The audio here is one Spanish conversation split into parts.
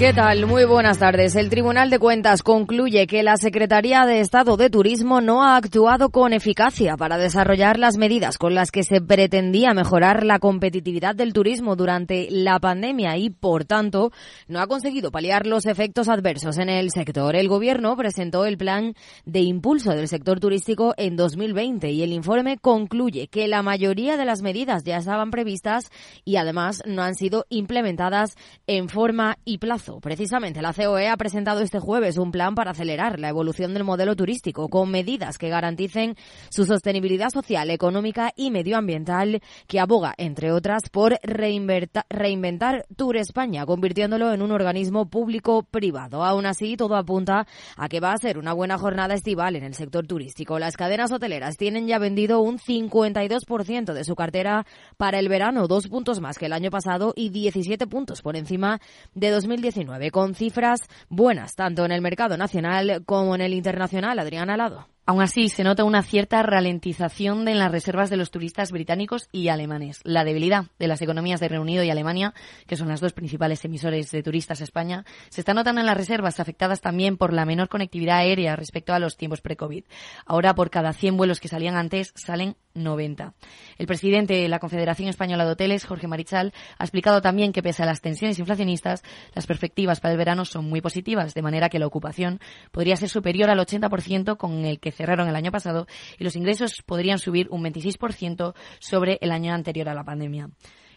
¿Qué tal? Muy buenas tardes. El Tribunal de Cuentas concluye que la Secretaría de Estado de Turismo no ha actuado con eficacia para desarrollar las medidas con las que se pretendía mejorar la competitividad del turismo durante la pandemia y, por tanto, no ha conseguido paliar los efectos adversos en el sector. El Gobierno presentó el plan de impulso del sector turístico en 2020 y el informe concluye que la mayoría de las medidas ya estaban previstas y, además, no han sido implementadas en forma y plazo. Precisamente, la COE ha presentado este jueves un plan para acelerar la evolución del modelo turístico con medidas que garanticen su sostenibilidad social, económica y medioambiental, que aboga, entre otras, por reinventar Tour España, convirtiéndolo en un organismo público-privado. Aún así, todo apunta a que va a ser una buena jornada estival en el sector turístico. Las cadenas hoteleras tienen ya vendido un 52% de su cartera para el verano, dos puntos más que el año pasado y 17 puntos por encima de 2019 con cifras buenas tanto en el mercado nacional como en el internacional. Adrián Alado. Aún así, se nota una cierta ralentización en las reservas de los turistas británicos y alemanes. La debilidad de las economías de Reino Unido y Alemania, que son las dos principales emisores de turistas a España, se está notando en las reservas afectadas también por la menor conectividad aérea respecto a los tiempos pre-COVID. Ahora, por cada 100 vuelos que salían antes, salen 90. El presidente de la Confederación Española de Hoteles, Jorge Marichal, ha explicado también que pese a las tensiones inflacionistas, las perspectivas para el verano son muy positivas, de manera que la ocupación podría ser superior al 80% con el que cerraron el año pasado y los ingresos podrían subir un 26% sobre el año anterior a la pandemia.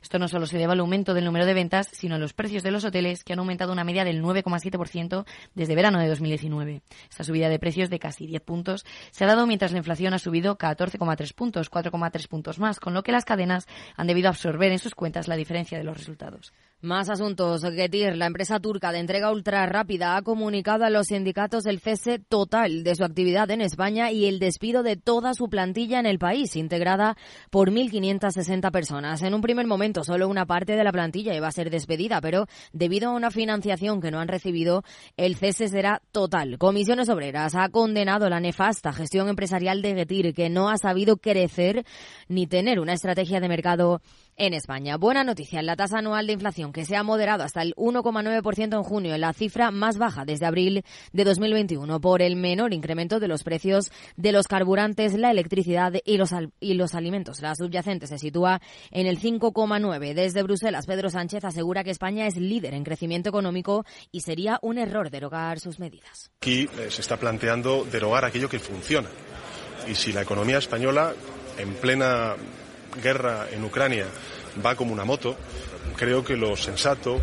Esto no solo se debe al aumento del número de ventas, sino a los precios de los hoteles, que han aumentado una media del 9,7% desde verano de 2019. Esta subida de precios de casi 10 puntos se ha dado mientras la inflación ha subido 14,3 puntos, 4,3 puntos más, con lo que las cadenas han debido absorber en sus cuentas la diferencia de los resultados. Más asuntos. Getir, la empresa turca de entrega ultra rápida, ha comunicado a los sindicatos el cese total de su actividad en España y el despido de toda su plantilla en el país, integrada por 1.560 personas. En un primer momento, solo una parte de la plantilla iba a ser despedida, pero debido a una financiación que no han recibido, el cese será total. Comisiones Obreras ha condenado la nefasta gestión empresarial de Getir, que no ha sabido crecer ni tener una estrategia de mercado en España. Buena noticia, la tasa anual de inflación que se ha moderado hasta el 1,9% en junio, la cifra más baja desde abril de 2021 por el menor incremento de los precios de los carburantes, la electricidad y los, y los alimentos. La subyacente se sitúa en el 5,9. Desde Bruselas, Pedro Sánchez asegura que España es líder en crecimiento económico y sería un error derogar sus medidas. Aquí eh, se está planteando derogar aquello que funciona. Y si la economía española, en plena guerra en Ucrania va como una moto, creo que lo sensato,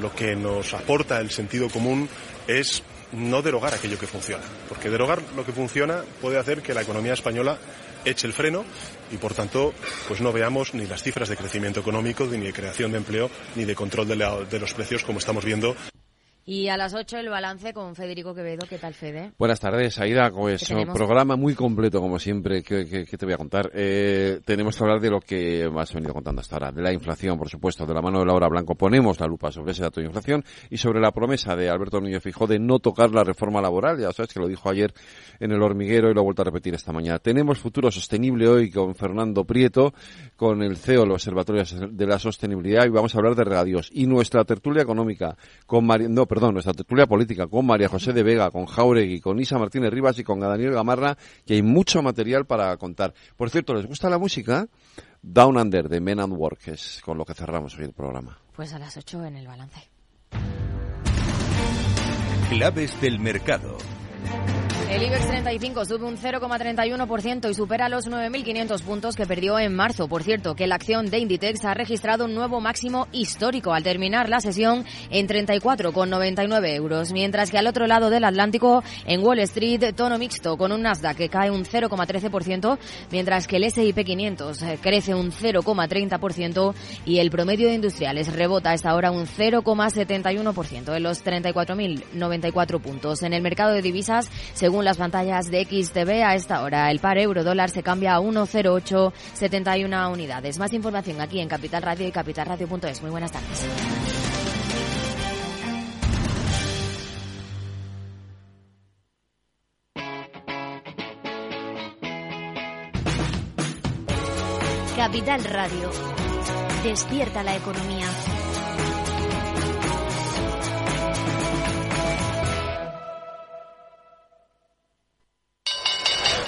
lo que nos aporta el sentido común es no derogar aquello que funciona, porque derogar lo que funciona puede hacer que la economía española eche el freno y por tanto pues no veamos ni las cifras de crecimiento económico, ni de creación de empleo, ni de control de, de los precios como estamos viendo y a las 8 el balance con Federico Quevedo. ¿Qué tal, Fede? Buenas tardes, Aida. Pues un programa muy completo, como siempre. ¿Qué, te voy a contar? Eh, tenemos que hablar de lo que has venido contando hasta ahora. De la inflación, por supuesto. De la mano de Laura Blanco ponemos la lupa sobre ese dato de inflación y sobre la promesa de Alberto Núñez Fijó de no tocar la reforma laboral. Ya sabes que lo dijo ayer en el hormiguero y lo ha vuelto a repetir esta mañana. Tenemos futuro sostenible hoy con Fernando Prieto, con el CEO del Observatorio de la Sostenibilidad y vamos a hablar de regadíos. Y nuestra tertulia económica con María perdón, nuestra tertulia política con María José de Vega, con Jauregui, con Isa Martínez Rivas y con Daniel Gamarra, que hay mucho material para contar. Por cierto, ¿les gusta la música? Down Under de Men and Work, es con lo que cerramos hoy el programa. Pues a las 8 en el balance. Claves del mercado. El IBEX 35 sube un 0,31% y supera los 9.500 puntos que perdió en marzo. Por cierto, que la acción de Inditex ha registrado un nuevo máximo histórico al terminar la sesión en 34,99 euros. Mientras que al otro lado del Atlántico, en Wall Street, tono mixto con un Nasdaq que cae un 0,13%, mientras que el S&P 500 eh, crece un 0,30% y el promedio de industriales rebota a esta hora un 0,71% en los 34.094 puntos. En el mercado de divisas, según las pantallas de XTV a esta hora. El par euro dólar se cambia a 1,0871 unidades. Más información aquí en Capital Radio y capitalradio.es. Muy buenas tardes. Capital Radio. Despierta la economía.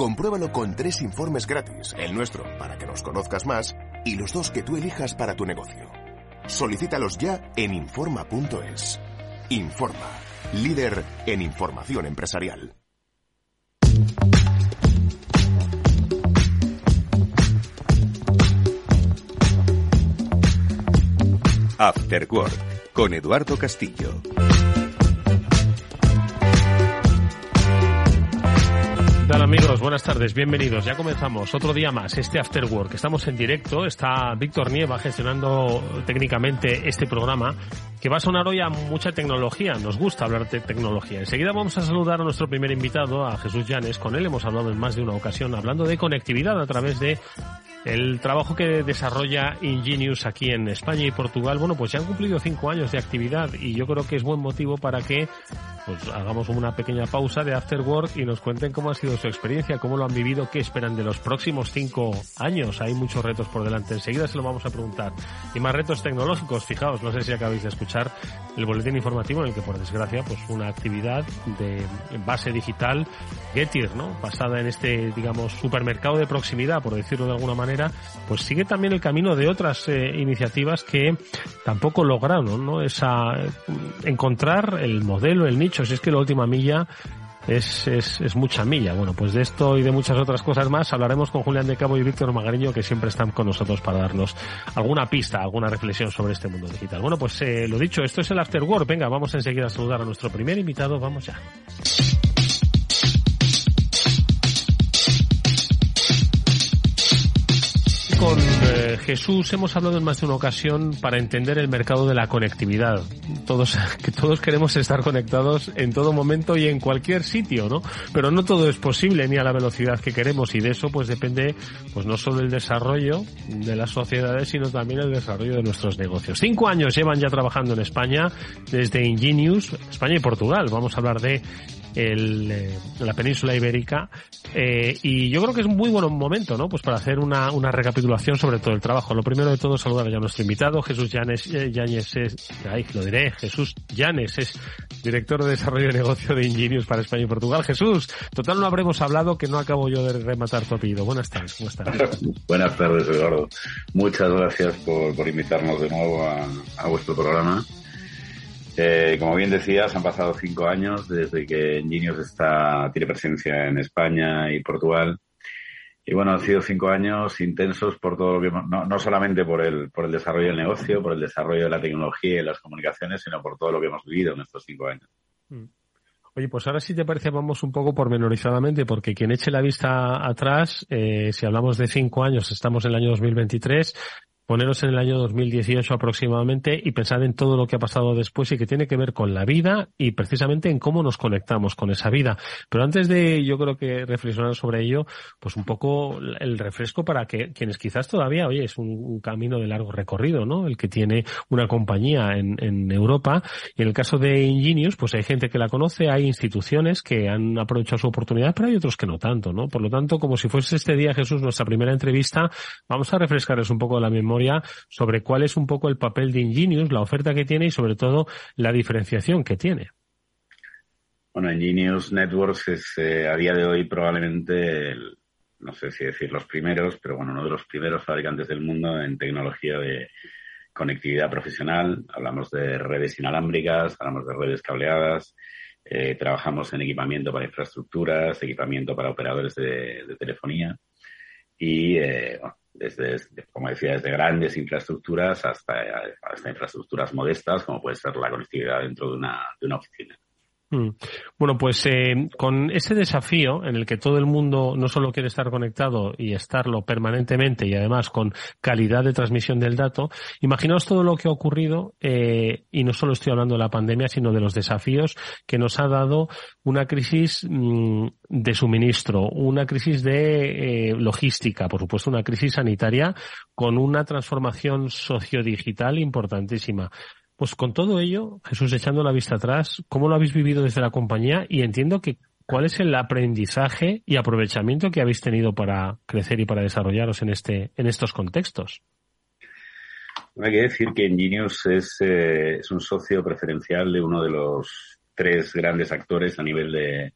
Compruébalo con tres informes gratis, el nuestro para que nos conozcas más y los dos que tú elijas para tu negocio. Solicítalos ya en Informa.es. Informa, líder en información empresarial. After Work con Eduardo Castillo. Tal amigos? Buenas tardes, bienvenidos. Ya comenzamos otro día más, este After Work. Estamos en directo, está Víctor Nieva gestionando técnicamente este programa que va a sonar hoy a mucha tecnología. Nos gusta hablar de tecnología. Enseguida vamos a saludar a nuestro primer invitado, a Jesús Llanes. Con él hemos hablado en más de una ocasión hablando de conectividad a través de el trabajo que desarrolla Ingenius aquí en España y Portugal, bueno, pues ya han cumplido cinco años de actividad y yo creo que es buen motivo para que pues hagamos una pequeña pausa de After Work y nos cuenten cómo ha sido su experiencia, cómo lo han vivido, qué esperan de los próximos cinco años. Hay muchos retos por delante. Enseguida se lo vamos a preguntar. Y más retos tecnológicos. Fijaos, no sé si acabáis de escuchar el boletín informativo en el que, por desgracia, pues una actividad de base digital, Getir, ¿no? Basada en este, digamos, supermercado de proximidad, por decirlo de alguna manera, pues sigue también el camino de otras eh, iniciativas que tampoco lograron, ¿no? Esa, encontrar el modelo, el nicho. Si es que la última milla es, es, es, mucha milla. Bueno, pues de esto y de muchas otras cosas más hablaremos con Julián de Cabo y Víctor Magariño, que siempre están con nosotros para darnos alguna pista, alguna reflexión sobre este mundo digital. Bueno, pues eh, lo dicho, esto es el After Work. Venga, vamos enseguida a saludar a nuestro primer invitado. Vamos ya. Eh, Jesús hemos hablado en más de una ocasión para entender el mercado de la conectividad. Todos, que todos queremos estar conectados en todo momento y en cualquier sitio, ¿no? Pero no todo es posible ni a la velocidad que queremos y de eso pues depende pues no solo el desarrollo de las sociedades sino también el desarrollo de nuestros negocios. Cinco años llevan ya trabajando en España desde Ingenius, España y Portugal. Vamos a hablar de el, eh, la península ibérica eh, y yo creo que es un muy buen momento ¿no? pues para hacer una, una recapitulación sobre todo el trabajo. Lo primero de todo saludar a nuestro invitado, Jesús Llanes, eh, es, ay, lo diré, Jesús Llanes es director de desarrollo de negocio de Ingenius para España y Portugal. Jesús, total no habremos hablado que no acabo yo de rematar tu apellido. Buenas tardes, ¿cómo estás? Buenas tardes, Eduardo. Muchas gracias por, por invitarnos de nuevo a, a vuestro programa. Eh, como bien decías, han pasado cinco años desde que Ingenios está, tiene presencia en España y Portugal. Y bueno, han sido cinco años intensos por todo lo que, no, no solamente por el, por el desarrollo del negocio, por el desarrollo de la tecnología y las comunicaciones, sino por todo lo que hemos vivido en estos cinco años. Mm. Oye, pues ahora sí te parece, vamos un poco pormenorizadamente, porque quien eche la vista atrás, eh, si hablamos de cinco años, estamos en el año 2023, poneros en el año 2018 aproximadamente y pensar en todo lo que ha pasado después y que tiene que ver con la vida y precisamente en cómo nos conectamos con esa vida. Pero antes de, yo creo que reflexionar sobre ello, pues un poco el refresco para que quienes quizás todavía, oye, es un, camino de largo recorrido, ¿no? El que tiene una compañía en, en Europa y en el caso de Ingenius, pues hay gente que la conoce, hay instituciones que han aprovechado su oportunidad, pero hay otros que no tanto, ¿no? Por lo tanto, como si fuese este día, Jesús, nuestra primera entrevista, vamos a refrescarles un poco la memoria sobre cuál es un poco el papel de Ingenius, la oferta que tiene y sobre todo la diferenciación que tiene. Bueno, Ingenius Networks es eh, a día de hoy probablemente, no sé si decir los primeros, pero bueno, uno de los primeros fabricantes del mundo en tecnología de conectividad profesional. Hablamos de redes inalámbricas, hablamos de redes cableadas, eh, trabajamos en equipamiento para infraestructuras, equipamiento para operadores de, telefonía y eh, desde, como decía, desde grandes infraestructuras hasta, hasta infraestructuras modestas, como puede ser la conectividad dentro de una, de una oficina. Mm. Bueno, pues eh, con ese desafío en el que todo el mundo no solo quiere estar conectado y estarlo permanentemente y además con calidad de transmisión del dato, imaginaos todo lo que ha ocurrido eh, y no solo estoy hablando de la pandemia, sino de los desafíos que nos ha dado una crisis mm, de suministro, una crisis de eh, logística, por supuesto una crisis sanitaria con una transformación sociodigital importantísima. Pues con todo ello, Jesús, echando la vista atrás, ¿cómo lo habéis vivido desde la compañía? Y entiendo que cuál es el aprendizaje y aprovechamiento que habéis tenido para crecer y para desarrollaros en este, en estos contextos. Hay que decir que Ingenious es, eh, es un socio preferencial de uno de los tres grandes actores a nivel de,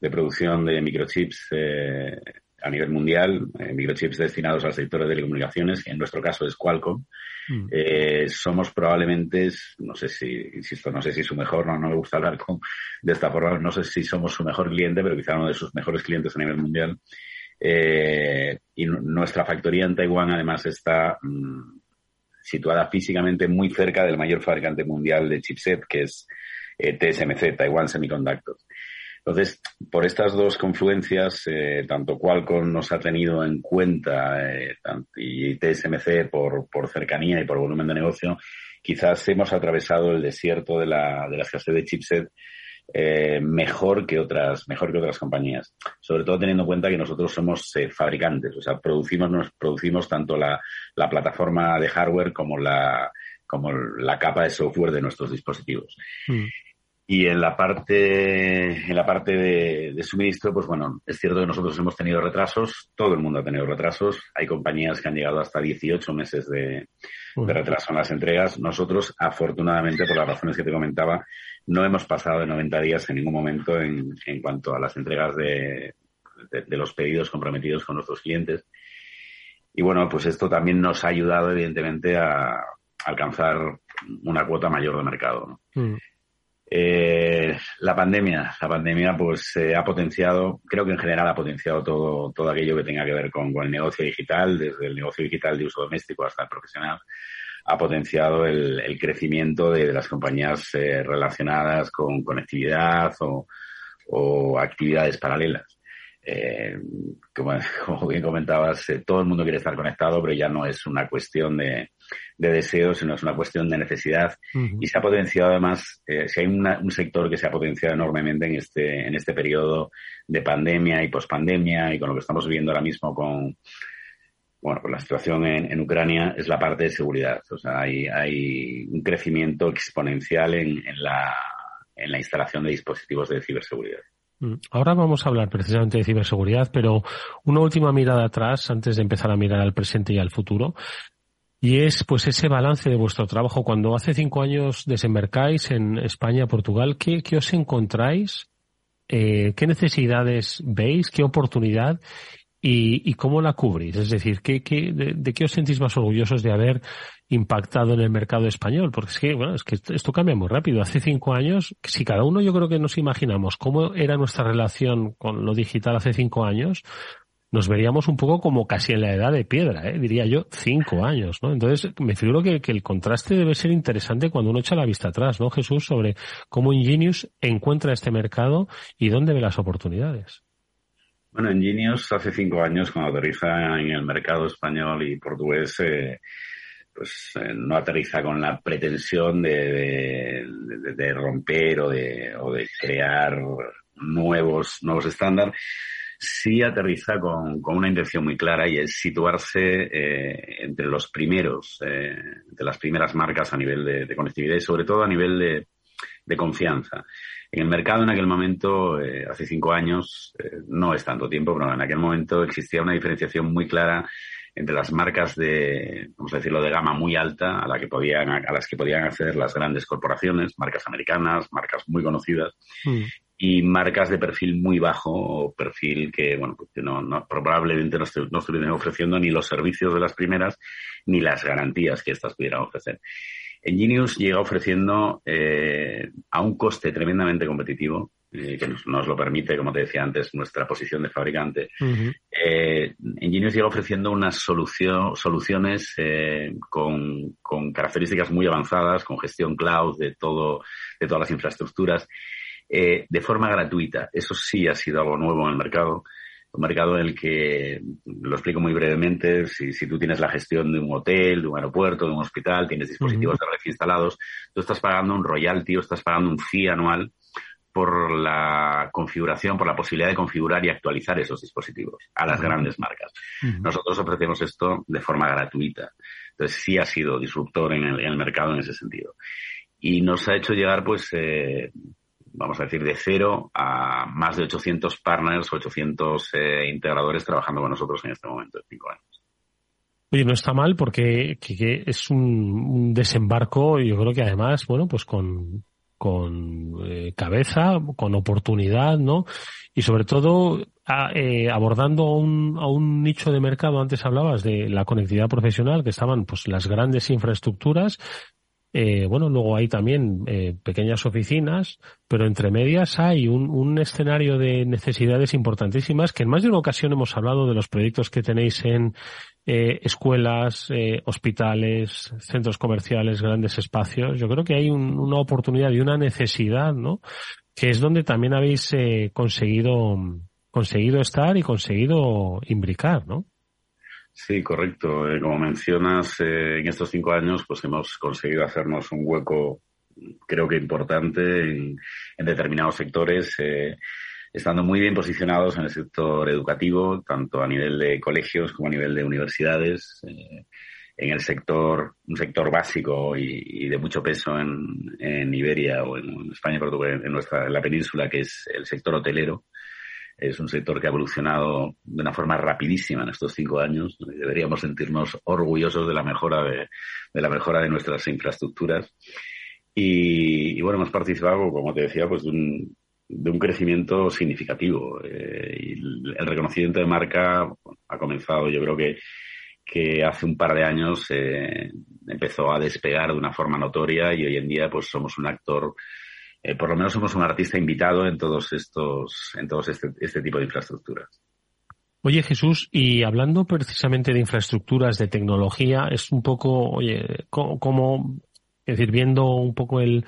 de producción de microchips eh, a nivel mundial, eh, microchips destinados al sector de telecomunicaciones, que en nuestro caso es Qualcomm. Mm. Eh, somos probablemente, no sé si, insisto, no sé si su mejor, no, no me gusta hablar con, de esta forma, no sé si somos su mejor cliente, pero quizá uno de sus mejores clientes a nivel mundial. Eh, y nuestra factoría en Taiwán además está mm, situada físicamente muy cerca del mayor fabricante mundial de chipset, que es TSMC, Taiwan Semiconductors. Entonces, por estas dos confluencias, eh, tanto Qualcomm nos ha tenido en cuenta eh, y TSMC por, por cercanía y por volumen de negocio, quizás hemos atravesado el desierto de la, de la escasez de chipset eh, mejor que otras mejor que otras compañías sobre todo teniendo en cuenta que nosotros somos eh, fabricantes o sea producimos nos producimos tanto la, la plataforma de hardware como la como la capa de software de nuestros dispositivos mm. Y en la parte, en la parte de, suministro, pues bueno, es cierto que nosotros hemos tenido retrasos, todo el mundo ha tenido retrasos. Hay compañías que han llegado hasta 18 meses de, retraso en las entregas. Nosotros, afortunadamente, por las razones que te comentaba, no hemos pasado de 90 días en ningún momento en, en cuanto a las entregas de, de, los pedidos comprometidos con nuestros clientes. Y bueno, pues esto también nos ha ayudado, evidentemente, a alcanzar una cuota mayor de mercado. ¿no? Mm. Eh, la pandemia, la pandemia pues ha potenciado, creo que en general ha potenciado todo, todo aquello que tenga que ver con, el negocio digital, desde el negocio digital de uso doméstico hasta el profesional, ha potenciado el, crecimiento de, las compañías eh, relacionadas con conectividad o actividades paralelas eh, como, bien comentabas, eh, todo el mundo quiere estar conectado, pero ya no es una cuestión de, de deseo, sino es una cuestión de necesidad. Y se ha potenciado además, eh, si hay un sector que se ha potenciado enormemente en este, en este periodo de pandemia y pospandemia y con lo que estamos viviendo ahora mismo con, bueno, con la situación en, en Ucrania, es la parte de seguridad. O sea, hay, hay un crecimiento exponencial en, en, la, en la instalación de dispositivos de ciberseguridad. Mm. Ahora vamos a hablar precisamente de ciberseguridad, pero una última mirada atrás antes de empezar a mirar al presente y al futuro. Y es pues ese balance de vuestro trabajo. Cuando hace cinco años desembarcáis en España, Portugal, ¿qué, qué os encontráis? Eh, ¿Qué necesidades veis? ¿Qué oportunidad? y, cómo la cubrís. Es decir, ¿qué, qué, de, qué os sentís más orgullosos de haber impactado en el mercado español? Porque es que, bueno, es que esto cambia muy rápido. Hace cinco años, si cada uno yo creo que nos imaginamos cómo era nuestra relación con lo digital hace cinco años, nos veríamos un poco como casi en la edad de piedra, ¿eh? diría yo, cinco años, ¿no? Entonces, me figuro que, que, el contraste debe ser interesante cuando uno echa la vista atrás, ¿no, Jesús? Sobre cómo Ingenius encuentra este mercado y dónde ve las oportunidades. Bueno, Ingenious hace cinco años, cuando aterriza en el mercado español y portugués, eh, pues eh, no aterriza con la pretensión de, de, romper o de, o de crear nuevos, nuevos estándares. Sí aterriza con, con, una intención muy clara y es situarse eh, entre los primeros, eh, las primeras marcas a nivel de, conectividad y sobre todo a nivel de, de confianza. En el mercado en aquel momento, eh, hace cinco años, no es tanto tiempo, pero en aquel momento existía una diferenciación muy clara entre las marcas de, vamos a decirlo, de gama muy alta a, la que podían, a las que podían acceder las grandes corporaciones, marcas americanas, marcas muy conocidas, mm. y marcas de perfil muy bajo o perfil que, bueno, pues que no, no, probablemente no, no estuvieran ofreciendo ni los servicios de las primeras ni las garantías que éstas pudieran ofrecer. Enginius llega ofreciendo eh, a un coste tremendamente competitivo, eh, que nos, lo permite, como te decía antes, nuestra posición de fabricante. Eh, Enginius llega ofreciendo unas solución, soluciones con, con, características muy avanzadas, con gestión cloud de todo, de todas las infraestructuras eh, de forma gratuita. Eso sí ha sido algo nuevo en el mercado. Un mercado en el que, lo explico muy brevemente, si, si tú tienes la gestión de un hotel, de un aeropuerto, de un hospital, tienes dispositivos de red instalados, tú estás pagando un royalty o estás pagando un fee anual por la configuración, por la posibilidad de configurar y actualizar esos dispositivos a las grandes marcas. Nosotros ofrecemos esto de forma gratuita. Entonces sí ha sido disruptor en el, mercado en ese sentido. Y nos ha hecho llegar, pues, eh, vamos a decir, de cero a más de 800 partners, 800 eh, integradores trabajando con nosotros en este momento de cinco años. Oye, no está mal porque es un, un, desembarco, yo creo que además, bueno, pues con, con eh, cabeza, con oportunidad, ¿no? Y sobre todo eh, abordando a un, a un nicho de mercado, antes hablabas de la conectividad profesional, que estaban pues las grandes infraestructuras, eh, bueno, luego hay también eh, pequeñas oficinas, pero entre medias hay un, un, escenario de necesidades importantísimas que en más de una ocasión hemos hablado de los proyectos que tenéis en eh, escuelas, eh, hospitales, centros comerciales, grandes espacios. Yo creo que hay una oportunidad y una necesidad, ¿no? Que es donde también habéis conseguido, conseguido estar y conseguido imbricar, ¿no? Sí, correcto. como mencionas, en estos cinco años, pues hemos conseguido hacernos un hueco, creo que importante en, determinados sectores. Eh, estando muy bien posicionados en el sector educativo, tanto a nivel de colegios como a nivel de universidades, eh, en el sector, un sector básico y, de mucho peso en, en, Iberia o en España en, nuestra, en la península, que es el sector hotelero. Es un sector que ha evolucionado de una forma rapidísima en estos cinco años. Deberíamos sentirnos orgullosos de la mejora de, la mejora de nuestras infraestructuras. Y, bueno, hemos participado, como te decía, pues de un, de un crecimiento significativo. Eh, el reconocimiento de marca ha comenzado, yo creo que, que hace un par de años eh, empezó a despegar de una forma notoria y hoy en día pues somos un actor, eh, por lo menos somos un artista invitado en todos estos, en todos este, este tipo de infraestructuras. Oye Jesús, y hablando precisamente de infraestructuras, de tecnología, es un poco, oye, como, es decir, viendo un poco el,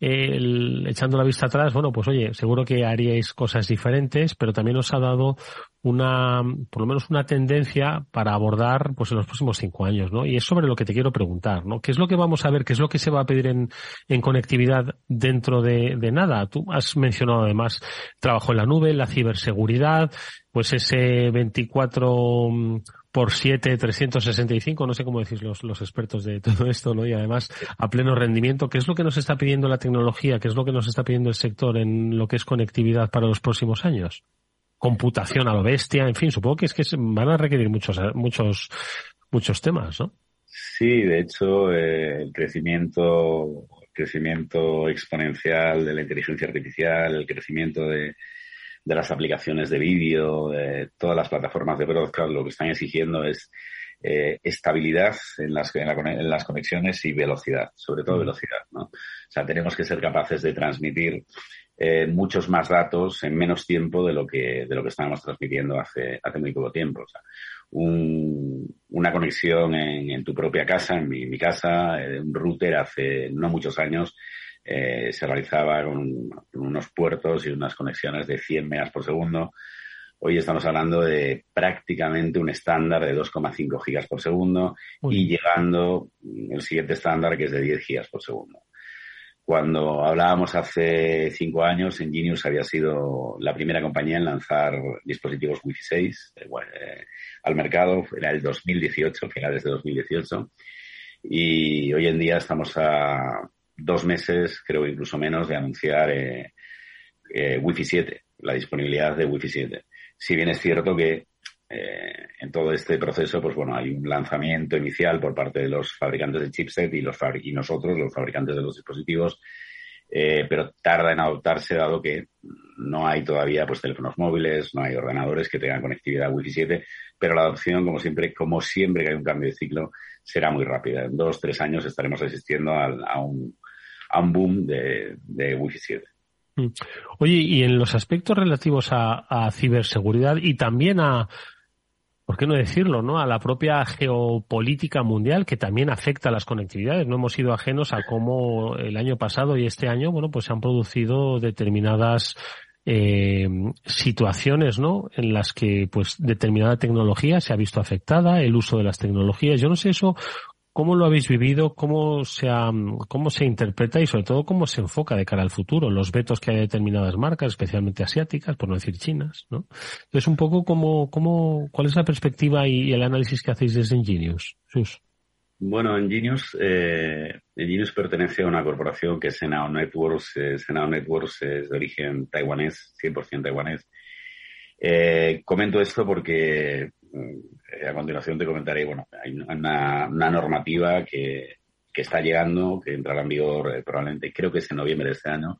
el, echando la vista atrás, bueno, pues oye, seguro que haríais cosas diferentes, pero también os ha dado una, por lo menos una tendencia para abordar, pues en los próximos cinco años, ¿no? Y es sobre lo que te quiero preguntar, ¿no? ¿Qué es lo que vamos a ver? ¿Qué es lo que se va a pedir en, en conectividad dentro de, de nada? Tú has mencionado además trabajo en la nube, la ciberseguridad, pues ese 24 por 7, 365, no sé cómo decís los, los expertos de todo esto, ¿no? Y además a pleno rendimiento, ¿qué es lo que nos está pidiendo la tecnología? ¿Qué es lo que nos está pidiendo el sector en lo que es conectividad para los próximos años? Computación a lo bestia, en fin, supongo que es que van a requerir muchos, muchos, muchos temas, ¿no? Sí, de hecho, eh, el crecimiento, el crecimiento exponencial de la inteligencia artificial, el crecimiento de, de las aplicaciones de vídeo, de todas las plataformas de broadcast, lo que están exigiendo es eh, estabilidad en las, en, las conexiones y velocidad, sobre todo velocidad. ¿no? O sea, tenemos que ser capaces de transmitir eh, muchos más datos en menos tiempo de lo que, de lo que estábamos transmitiendo hace, hace muy poco tiempo. O sea, un, una conexión en, en, tu propia casa, en mi, mi casa, eh, un router hace no muchos años eh, se realizaba con, unos puertos y unas conexiones de 100 megas por segundo. Hoy estamos hablando de prácticamente un estándar de 2,5 gigas por segundo y llegando el siguiente estándar que es de 10 gigas por segundo. Cuando hablábamos hace cinco años, Ingenius había sido la primera compañía en lanzar dispositivos Wi-Fi 6 eh, eh, al mercado. Era el 2018, finales de 2018. Y hoy en día estamos a dos meses, creo incluso menos, de anunciar eh, eh, Wi-Fi 7, la disponibilidad de Wi-Fi 7. Si bien es cierto que eh, en todo este proceso, pues bueno, hay un lanzamiento inicial por parte de los fabricantes de chipset y, los y nosotros, los fabricantes de los dispositivos, eh, pero tarda en adoptarse dado que no hay todavía pues teléfonos móviles, no hay ordenadores que tengan conectividad Wi-Fi 7, pero la adopción, como siempre, como siempre que hay un cambio de ciclo, será muy rápida. En dos, tres años estaremos asistiendo a, a un a un boom de, de Wi-Fi 7. Mm. Oye, y en los aspectos relativos a, ciberseguridad y también a, ¿por qué no decirlo, no? A la propia geopolítica mundial que también afecta a las conectividades. No hemos sido ajenos a cómo el año pasado y este año, bueno, pues se han producido determinadas eh, situaciones, ¿no? En las que, pues, determinada tecnología se ha visto afectada, el uso de las tecnologías. Yo no sé eso ¿Cómo lo habéis vivido? ¿Cómo se, ¿Cómo se interpreta y sobre todo cómo se enfoca de cara al futuro? Los vetos que hay de determinadas marcas, especialmente asiáticas, por no decir chinas, ¿no? Entonces, un poco cómo, cómo, cuál es la perspectiva y, el análisis que hacéis desde Ingenius, Sus. Bueno, Ingenius, eh, Ingenius pertenece a una corporación que es Senao Networks. Eh, Senao Networks es de origen taiwanés, 100% taiwanés. Eh, comento esto porque a continuación te comentaré, bueno, hay una, normativa que, está llegando, que entrará en vigor eh, probablemente, creo que es en noviembre de este año,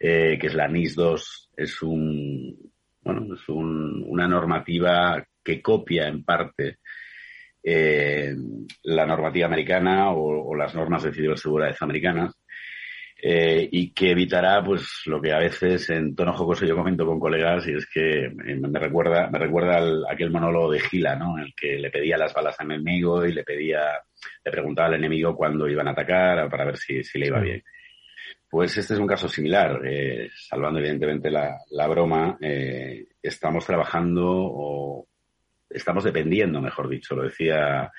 eh, que es la NIS 2. Es un, bueno, es una normativa que copia en parte la normativa americana o, las normas de ciberseguridad americanas eh, y que evitará pues lo que a veces en tono jocoso yo comento con colegas y es que eh, me recuerda me recuerda al, aquel monólogo de Gila no en el que le pedía las balas al enemigo y le pedía le preguntaba al enemigo cuándo iban a atacar para ver si, si le iba bien. Pues este es un caso similar eh, salvando evidentemente la, la broma eh, estamos trabajando o estamos dependiendo mejor dicho lo decía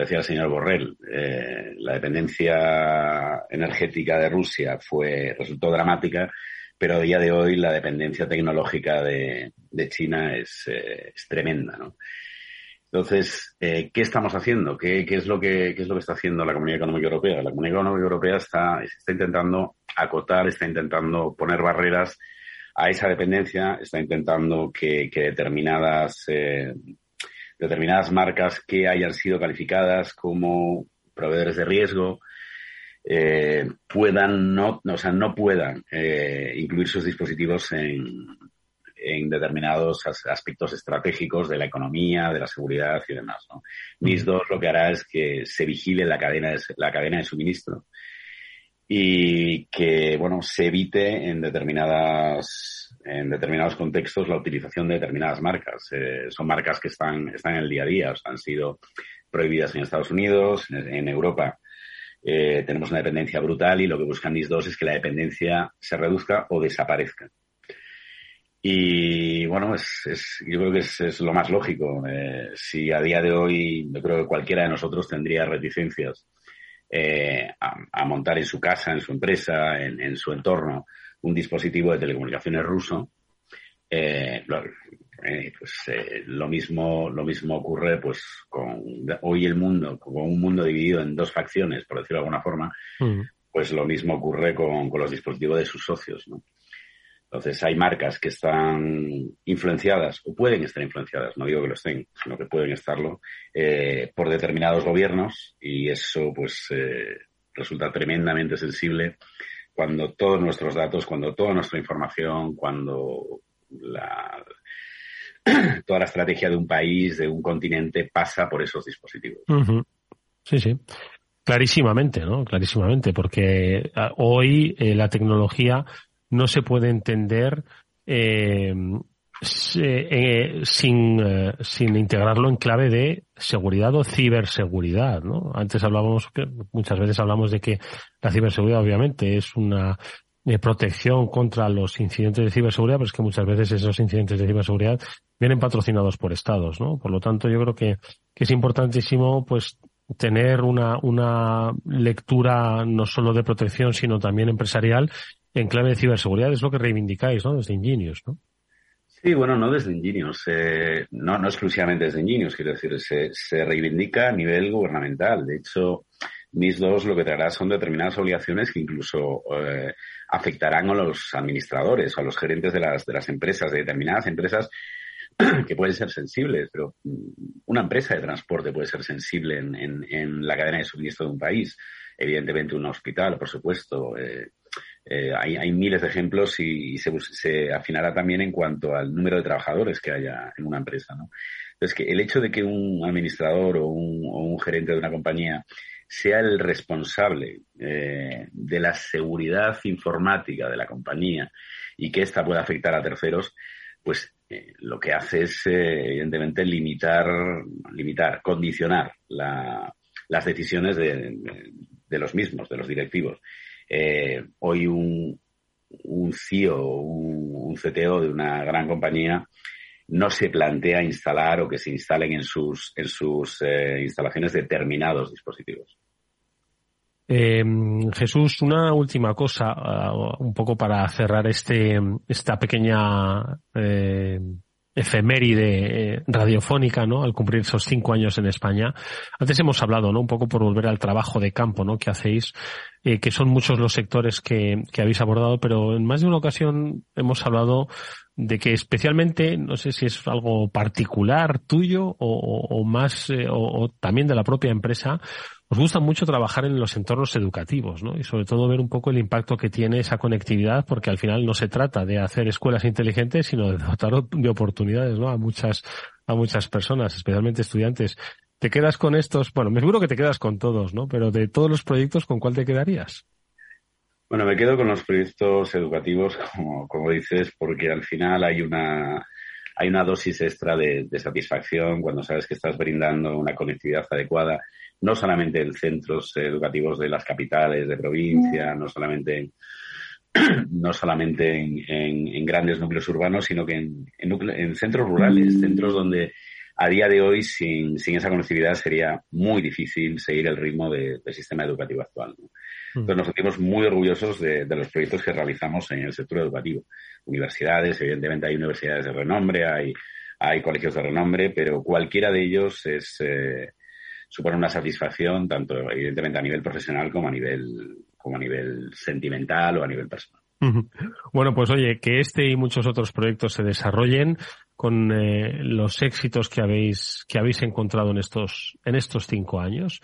decía el señor Borrell, eh, la dependencia energética de Rusia fue, resultó dramática, pero a día de hoy la dependencia tecnológica de, China es, eh, es, tremenda, ¿no? Entonces, eh, ¿qué estamos haciendo? ¿Qué, es lo que, ¿Qué es lo que está haciendo la Comunidad Económica Europea? La Comunidad Económica Europea está, está intentando acotar, está intentando poner barreras a esa dependencia, está intentando que, que determinadas determinadas marcas que hayan sido calificadas como proveedores de riesgo eh, puedan no, o sea, no puedan eh, incluir sus dispositivos en, en determinados aspectos estratégicos de la economía, de la seguridad y demás. ¿no? NIS 2 lo que hará es que se vigile la cadena de, la cadena de suministro y que bueno se evite en determinadas en determinados contextos la utilización de determinadas marcas. Eh, son marcas que están, están en el día a día, han sido prohibidas en Estados Unidos, en, Europa. Eh, tenemos una dependencia brutal y lo que buscan NIS 2 es que la dependencia se reduzca o desaparezca. Y bueno, es, yo creo que es, lo más lógico. Eh, si a día de hoy, yo creo que cualquiera de nosotros tendría reticencias a, montar en su casa, en su empresa, en su entorno, un dispositivo de telecomunicaciones ruso, eh, eh, pues eh, lo mismo lo mismo ocurre pues con hoy el mundo con un mundo dividido en dos facciones por decirlo de alguna forma mm. pues lo mismo ocurre con, con, los dispositivos de sus socios ¿no? entonces hay marcas que están influenciadas o pueden estar influenciadas no digo que lo estén sino que pueden estarlo por determinados gobiernos y eso pues resulta tremendamente sensible cuando todos nuestros datos, cuando toda nuestra información, cuando la, toda la estrategia de un país, de un continente, pasa por esos dispositivos. Sí, sí. Clarísimamente, ¿no? Clarísimamente, porque ah, hoy eh, la tecnología no se puede entender eh, eh, sin, eh, sin integrarlo en clave de seguridad o ciberseguridad, ¿no? Antes hablábamos, muchas veces hablamos de que la ciberseguridad obviamente es una eh, protección contra los incidentes de ciberseguridad, pero es que muchas veces esos incidentes de ciberseguridad vienen patrocinados por estados, ¿no? Por lo tanto, yo creo que, que es importantísimo, pues, tener una, una lectura no solo de protección, sino también empresarial en clave de ciberseguridad. Es lo que reivindicáis, ¿no? Desde Ingenious, ¿no? Sí, bueno, no desde Ingenios, eh, no, no exclusivamente desde Ingenios, quiero decir, se, se reivindica a nivel gubernamental. De hecho, mis dos lo que traerá son determinadas obligaciones que incluso eh, afectarán a los administradores o a los gerentes de las, de las empresas, de determinadas empresas que pueden ser sensibles, pero una empresa de transporte puede ser sensible en, en, en la cadena de suministro de un país. Evidentemente un hospital, por supuesto, eh, eh, hay, miles de ejemplos y, se, afinará también en cuanto al número de trabajadores que haya en una empresa. ¿no? Entonces, que el hecho de que un administrador o un, gerente de una compañía sea el responsable eh, de la seguridad informática de la compañía y que ésta pueda afectar a terceros, pues eh, lo que hace es, evidentemente, limitar, limitar, condicionar las decisiones de, los mismos, de los directivos. Eh, hoy un, un CIO, un, CTO de una gran compañía no se plantea instalar o que se instalen en sus, en sus instalaciones determinados dispositivos. Jesús, una última cosa, uh, un poco para cerrar este, esta pequeña eh, efeméride eh, radiofónica, ¿no? Al cumplir esos cinco años en España. Antes hemos hablado, ¿no? Un poco por volver al trabajo de campo, ¿no? Que hacéis, eh, que son muchos los sectores que, que habéis abordado, pero en más de una ocasión hemos hablado de que especialmente, no sé si es algo particular tuyo o, más, eh, o, también de la propia empresa, os gusta mucho trabajar en los entornos educativos, ¿no? Y sobre todo ver un poco el impacto que tiene esa conectividad, porque al final no se trata de hacer escuelas inteligentes, sino de dotar de oportunidades, ¿no? A muchas, a muchas personas, especialmente estudiantes. ¿Te quedas con estos? Bueno, me seguro que te quedas con todos, ¿no? Pero de todos los proyectos, ¿con cuál te quedarías? Bueno, me quedo con los proyectos educativos, como, como dices, porque al final hay una, hay una dosis extra de, de, satisfacción cuando sabes que estás brindando una conectividad adecuada no solamente en centros educativos de las capitales de provincia, no solamente no solamente en, grandes núcleos urbanos, sino que en, centros rurales, centros donde a día de hoy sin, esa conectividad sería muy difícil seguir el ritmo del sistema educativo actual. Mm. Entonces nos sentimos muy orgullosos de, los proyectos que realizamos en el sector educativo. Universidades, evidentemente hay universidades de renombre, hay, hay colegios de renombre, pero cualquiera de ellos es, eh, supone una satisfacción tanto evidentemente a nivel profesional como a nivel como a nivel sentimental o a nivel personal. Bueno, pues oye, que este y muchos otros proyectos se desarrollen con eh, los éxitos que habéis que habéis encontrado en estos en estos cinco años,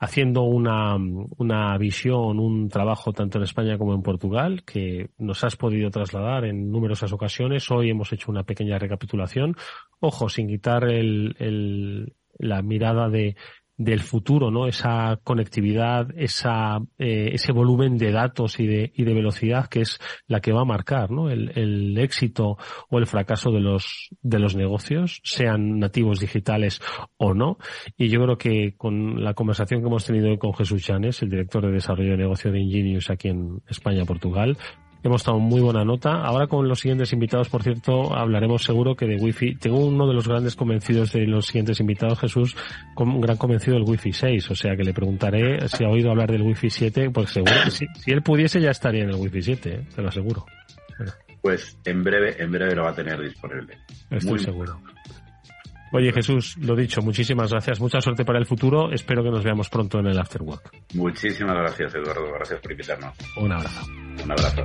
haciendo una, una visión, un trabajo tanto en España como en Portugal que nos has podido trasladar en numerosas ocasiones. Hoy hemos hecho una pequeña recapitulación. Ojo, sin quitar el, el la mirada de del futuro, ¿no? Esa conectividad, esa, eh, ese volumen de datos y de, y de velocidad que es la que va a marcar, ¿no? El, el éxito o el fracaso de los, de los negocios, sean nativos digitales o no. Y yo creo que con la conversación que hemos tenido hoy con Jesús Chanes, el director de desarrollo de negocio de Ingenius aquí en España, Portugal, Hemos estado muy buena nota. Ahora con los siguientes invitados, por cierto, hablaremos seguro que de Wi-Fi. Tengo uno de los grandes convencidos de los siguientes invitados, Jesús, un gran convencido del Wi-Fi 6. O sea que le preguntaré si ha oído hablar del Wi-Fi 7, pues seguro que si, si él pudiese ya estaría en el Wi-Fi 7, ¿eh? te lo aseguro. Pues en breve, en breve lo va a tener disponible. Estoy muy seguro. Oye Jesús, lo dicho, muchísimas gracias, mucha suerte para el futuro, espero que nos veamos pronto en el Afterwork. Muchísimas gracias Eduardo, gracias por invitarnos. Un abrazo. Un abrazo.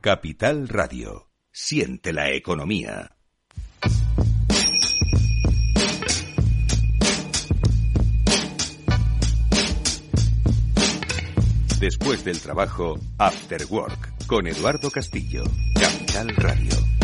Capital Radio. Siente la economía. Después del trabajo, After Work, con Eduardo Castillo. Capital Radio.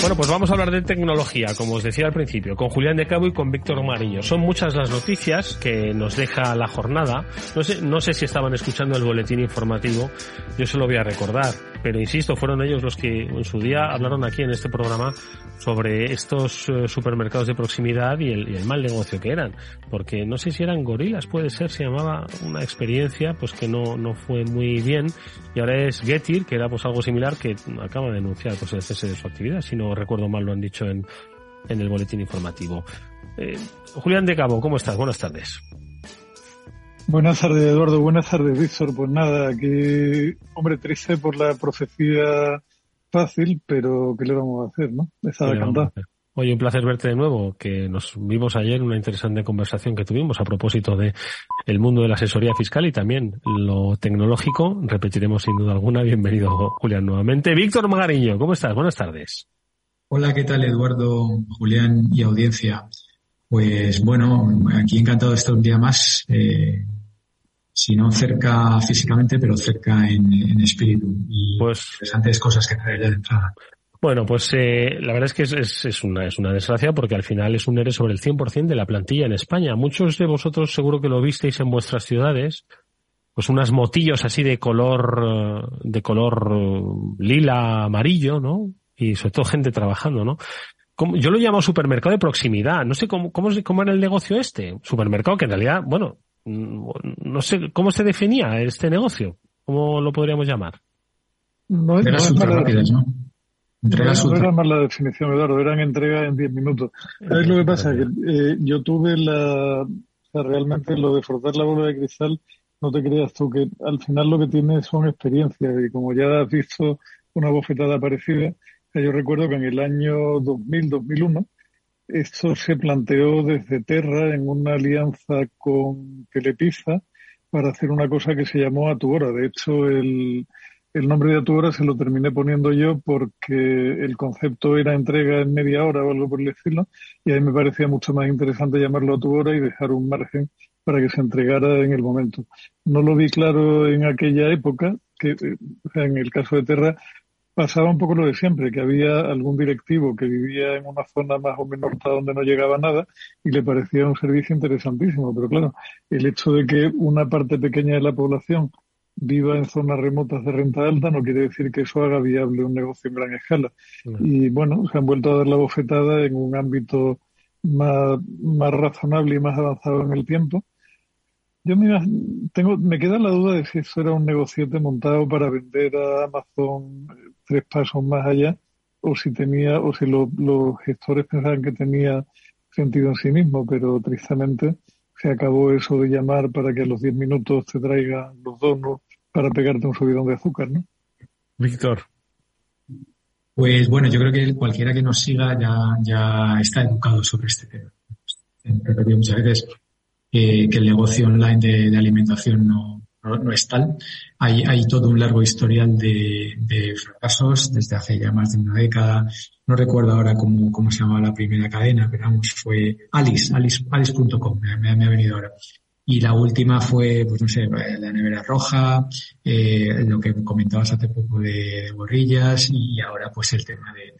Bueno, pues vamos a hablar de tecnología, como os decía al principio, con Julián de Cabo y con Víctor Mariño. Son muchas las noticias que nos deja la jornada. No sé, no sé si estaban escuchando el boletín informativo, yo se lo voy a recordar, pero insisto, fueron ellos los que en su día hablaron aquí en este programa sobre estos eh, supermercados de proximidad y el, mal negocio que eran. Porque no sé si eran gorilas, puede ser, se llamaba una experiencia pues que no, no fue muy bien y ahora es Getir, que era pues algo similar que acaba de denunciar pues el cese de su actividad, si no recuerdo mal lo han dicho en, en el boletín informativo. Eh, Julián de Cabo, ¿cómo estás? Buenas tardes. Buenas tardes, Eduardo. Buenas tardes, Víctor. Pues nada, aquí, hombre, triste por la profecía fácil, pero ¿qué le vamos a hacer, no? Está de Oye, un placer verte de nuevo, que nos vimos ayer en una interesante conversación que tuvimos a propósito de el mundo de la asesoría fiscal y también lo tecnológico. Repetiremos sin duda alguna. Bienvenido, Julián, nuevamente. Víctor Magariño, ¿cómo estás? Buenas tardes. Hola, ¿qué tal, Eduardo, Julián y audiencia? Pues bueno, aquí encantado de estar un día más. Eh, si no cerca físicamente, pero cerca en, espíritu. Y pues, interesantes cosas que traer de entrada. Bueno, pues eh, la verdad es que es, es, una, es una desgracia porque al final es un ERE sobre el 100% de la plantilla en España. Muchos de vosotros seguro que lo visteis en vuestras ciudades, pues unas motillos así de color, de color lila, amarillo, ¿no? Y sobre todo gente trabajando, ¿no? yo lo llamo supermercado de proximidad. No sé cómo, cómo, cómo era el negocio este. Supermercado que en realidad, bueno, no sé cómo se definía este negocio. ¿Cómo lo podríamos llamar? No, es rápidas, ¿no? no, era más la definición, Eduardo, eran entregas en 10 minutos. ¿Sabes lo que pasa? Que eh, yo tuve la... realmente lo de frotar la bola de cristal, no te creas tú que al final lo que tienes son experiencias y como ya has visto una bofetada parecida, yo recuerdo que en el año 2000-2001 esto se planteó desde Terra en una alianza con Telepizza para hacer una cosa que se llamó Atuora. De hecho, el, el nombre de Atuora se lo terminé poniendo yo porque el concepto era entrega en media hora o algo por el estilo, y a mí me parecía mucho más interesante llamarlo Atuora y dejar un margen para que se entregara en el momento. No lo vi claro en aquella época, que en el caso de Terra pasaba un poco lo de siempre, que había algún directivo que vivía en una zona más o menos donde no llegaba nada y le parecía un servicio interesantísimo. Pero claro, el hecho de que una parte pequeña de la población viva en zonas remotas de renta alta no quiere decir que eso haga viable un negocio en gran escala. Y bueno, se han vuelto a dar la bofetada en un ámbito más, más razonable y más avanzado en el tiempo yo me, tengo, me queda la duda de si eso era un negociete montado para vender a Amazon eh, tres pasos más allá, o si tenía, o si los gestores pensaban que tenía sentido en sí mismo, pero tristemente se acabó eso de llamar para que a los diez minutos te traigan los donos para pegarte un subidón de azúcar, ¿no? Víctor. Pues bueno, yo creo que cualquiera que nos siga ya, ya está educado sobre este tema. Muchas veces que, el negocio online de, alimentación no, no, es tal. Hay, hay todo un largo historial de, de, fracasos desde hace ya más de una década. No recuerdo ahora cómo, cómo se llamaba la primera cadena, pero vamos, fue Alice, Alice, Alice.com, me, me, ha venido ahora. Y la última fue, pues no sé, la nevera roja, eh, lo que comentabas hace poco de gorrillas y ahora pues el tema de,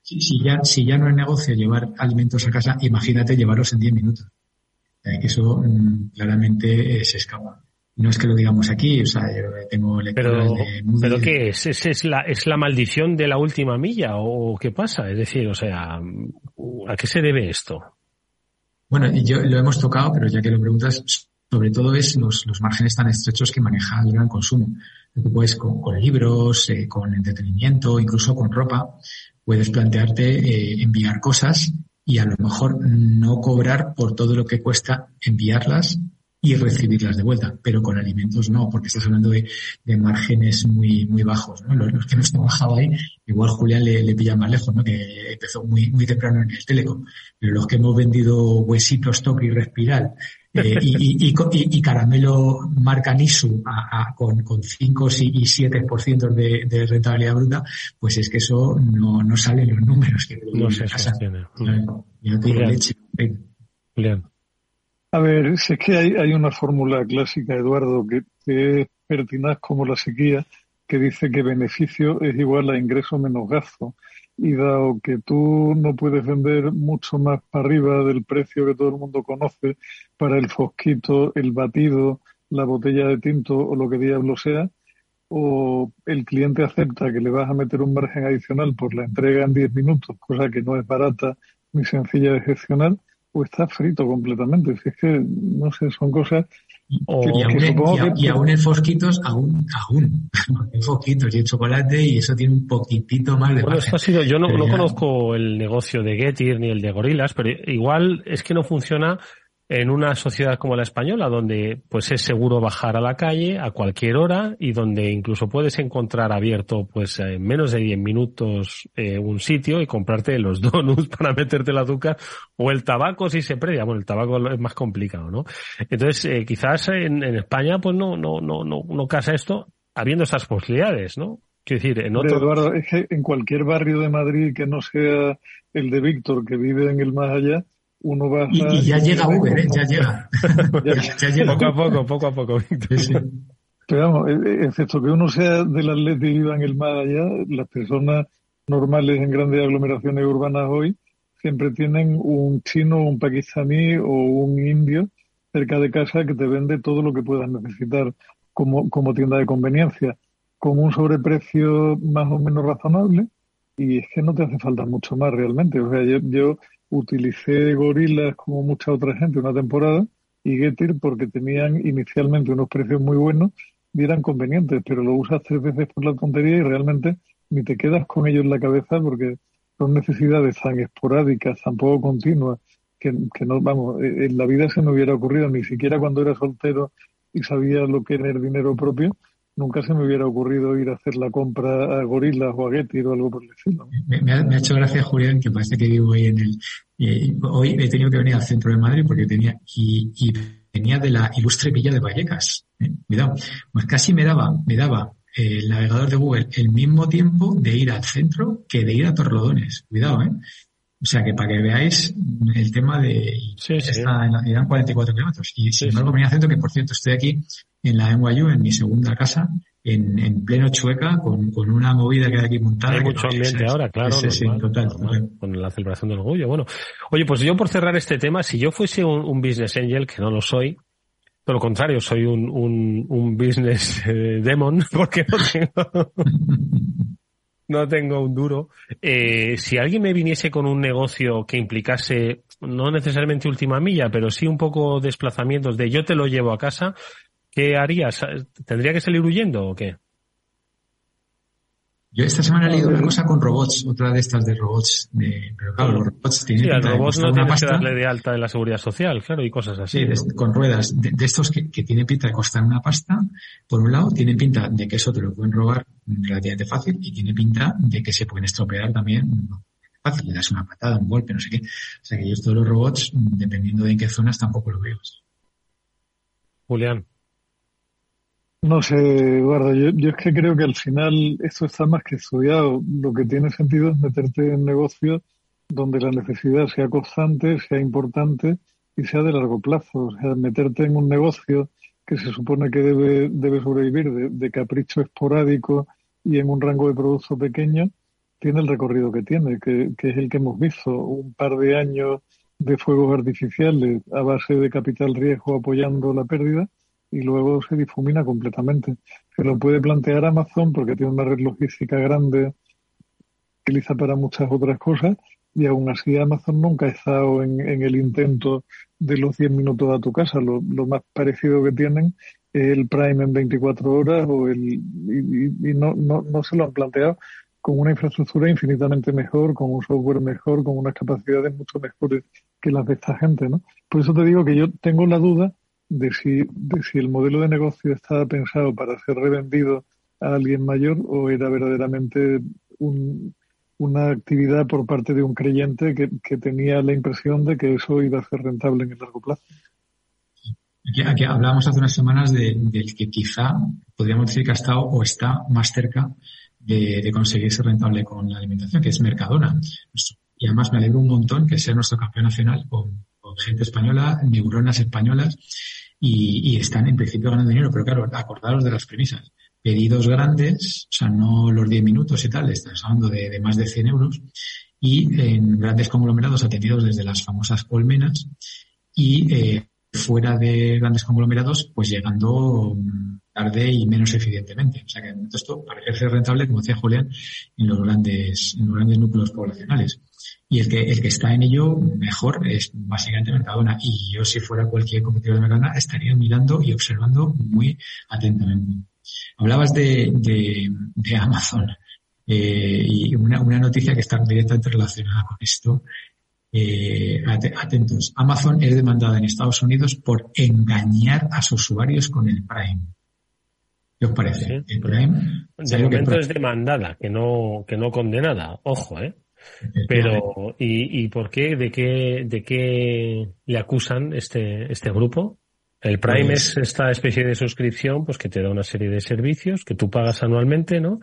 si, si, ya, si ya no es negocio llevar alimentos a casa, imagínate llevarlos en 10 minutos que eso mm, claramente eh, se escapa. No es que lo digamos aquí, o sea, yo tengo pero, de ¿Pero qué es? ¿Es, la, ¿Es la maldición de la última milla o qué pasa? Es decir, o sea, ¿a qué se debe esto? Bueno, yo lo hemos tocado, pero ya que lo preguntas, sobre todo es los, los márgenes tan estrechos que maneja el gran consumo. Tú puedes con, con libros, eh, con entretenimiento, incluso con ropa, puedes plantearte eh, enviar cosas y a lo mejor no cobrar por todo lo que cuesta enviarlas y recibirlas de vuelta, pero con alimentos no, porque estás hablando de, de márgenes muy muy bajos, ¿no? Los, que hemos trabajado ahí, igual Julián le, le pilla más lejos, ¿no? Que empezó muy muy temprano en el telecom, pero los que hemos vendido huesitos, top y respiral eh, y, y, y, caramelo marca Nisu a, con, con 5 y 7% de, de rentabilidad bruta, pues es que eso no, no sale en los números que no se sostiene. Yo te leche. A ver, si es que hay, hay una fórmula clásica, Eduardo, que, que es pertinaz como la sequía, que dice que beneficio es igual a ingreso menos gasto y dado que tú no puedes vender mucho más para arriba del precio que todo el mundo conoce para el fosquito, el batido, la botella de tinto o lo que diablo sea, o el cliente acepta que le vas a meter un margen adicional por la entrega en 10 minutos, cosa que no es barata ni sencilla de gestionar, o está frito completamente. Si es que, no sé, son cosas y, aún, en fosquitos, aún, aún, en fosquitos y en chocolate y eso tiene un poquitito más de bueno, ha sido, yo no, no conozco el negocio de Getir ni el de Gorilas, pero igual es que no funciona en una sociedad como la española, donde pues es seguro bajar a la calle a cualquier hora y donde incluso puedes encontrar abierto pues en menos de 10 minutos eh, un sitio y comprarte los donuts para meterte el azúcar o el tabaco si se predia. Bueno, el tabaco es más complicado, ¿no? Entonces, eh, quizás en, España pues no, no, no, no, no casa esto habiendo esas posibilidades, ¿no? Quiero decir, en otro... Eduardo, es que en cualquier barrio de Madrid que no sea el de Víctor, que vive en el más allá, uno va y, y, ya llega Uber, ¿eh? ya llega. ya, llega. Poco a poco, poco a poco, Víctor. Pero vamos, e, e, excepto que uno sea del atleta y viva en el más allá, las personas normales en grandes aglomeraciones urbanas hoy siempre tienen un chino, un pakistaní o un indio cerca de casa que te vende todo lo que puedas necesitar como, como tienda de conveniencia, con un sobreprecio más o menos razonable y es que no te hace falta mucho más realmente. O sea, yo, yo utilicé gorilas como mucha otra gente una temporada y Getir porque tenían inicialmente unos precios muy buenos y eran convenientes, pero lo usas tres veces por la tontería y realmente ni te quedas con ellos en la cabeza porque son necesidades tan esporádicas, tan poco continuas, que, que no, vamos, e, en la vida se me hubiera ocurrido, ni siquiera cuando era soltero y sabía lo que era el dinero propio, nunca se me hubiera ocurrido ir a hacer la compra a Gorilas o a Getir o algo por el estilo. Me, ha, hecho gracia, Julián, que parece que vivo ahí en el... Eh, hoy he tenido que venir al centro de Madrid porque tenía... Y, y venía de la ilustre villa de Vallecas. Eh, cuidado. Pues casi me daba, me daba eh, el navegador de Google el mismo tiempo de ir al centro que de ir a Torlodones. Cuidado, ¿eh? O sea que para que veáis el tema de... Sí, sí. Está en eran 44 kilómetros. Y sin embargo venía al centro, que por cierto estoy aquí en la NYU, en mi segunda casa, en, en pleno Chueca, con, con, una movida que hay aquí montada. Hay mucho ambiente ahora, claro. Sí, sí, total, Con la celebración del orgullo. Bueno, oye, pues yo por cerrar este tema, si yo fuese un, un business angel, que no lo soy, por lo contrario, soy un, un, un business eh, demon, porque no tengo, no tengo un duro. Eh, si alguien me viniese con un negocio que implicase, no necesariamente última milla, pero sí un poco desplazamientos de yo te lo llevo a casa, ¿qué harías? ¿Tendría que salir huyendo o qué? Yo esta semana he leído una cosa con robots, otra de estas de robots, de, pero claro, los robots tienen... Sí, al robot no tienes que darle de alta en la seguridad social, claro, y cosas así. Sí, con ruedas, de, estos que, que tienen pinta de costar una pasta, por un lado, tienen pinta de que eso te lo pueden robar relativamente fácil, y tiene pinta de que se pueden estropear también fácil, le das una patada, un golpe, no sé qué. O sea que yo todos los robots, dependiendo de en qué zonas, tampoco lo veo. Julián. No sé, Eduardo, yo, yo, es que creo que al final esto está más que estudiado. Lo que tiene sentido es meterte en negocios donde la necesidad sea constante, sea importante y sea de largo plazo. O sea, meterte en un negocio que se supone que debe, debe sobrevivir de, de capricho esporádico y en un rango de producto pequeño, tiene el recorrido que tiene, que, que es el que hemos visto. Un par de años de fuegos artificiales a base de capital riesgo apoyando la pérdida y luego se difumina completamente. Se lo puede plantear Amazon porque tiene una red logística grande, utiliza para muchas otras cosas y aún así Amazon nunca ha estado en, el intento de los 10 minutos a tu casa. Lo, más parecido que tienen es el Prime en 24 horas o el, y, no, no, no se lo han planteado con una infraestructura infinitamente mejor, con un software mejor, con unas capacidades mucho mejores que las de esta gente, ¿no? Por eso te digo que yo tengo la duda de si, de si el modelo de negocio estaba pensado para ser revendido a alguien mayor o era verdaderamente una actividad por parte de un creyente que, tenía la impresión de que eso iba a ser rentable en el largo plazo. Aquí, hablábamos hace unas semanas de, que quizá podríamos decir que ha estado o está más cerca de, de conseguirse rentable con la alimentación, que es Mercadona. Y además me alegro un montón que sea nuestro campeón nacional con gente española, neuronas españolas, y, están en principio ganando dinero, pero claro, acordaros de las premisas. Pedidos grandes, o sea, no los 10 minutos y tal, estás hablando de, más de 100 euros, y en grandes conglomerados atendidos desde las famosas colmenas, y eh, fuera de grandes conglomerados, pues llegando tarde y menos eficientemente. O sea que esto parece ser rentable, como decía Julián, en los grandes, en los grandes núcleos poblacionales. Y el que, el que está en ello mejor es básicamente Mercadona. Y yo si fuera cualquier competidor de Mercadona estaría mirando y observando muy atentamente. Hablabas de, de, Amazon. Eh, y una, una noticia que está directamente relacionada con esto eh, atentos, Amazon es demandada en Estados Unidos por engañar a sus usuarios con el Prime. ¿Qué os parece? El Prime, de momento es demandada, que no, que no condenada. Ojo, ¿eh? Pero, ¿y, ¿y por qué? ¿De qué, de qué le acusan este, este grupo? El Prime pues es esta especie de suscripción, pues que te da una serie de servicios que tú pagas anualmente, ¿no?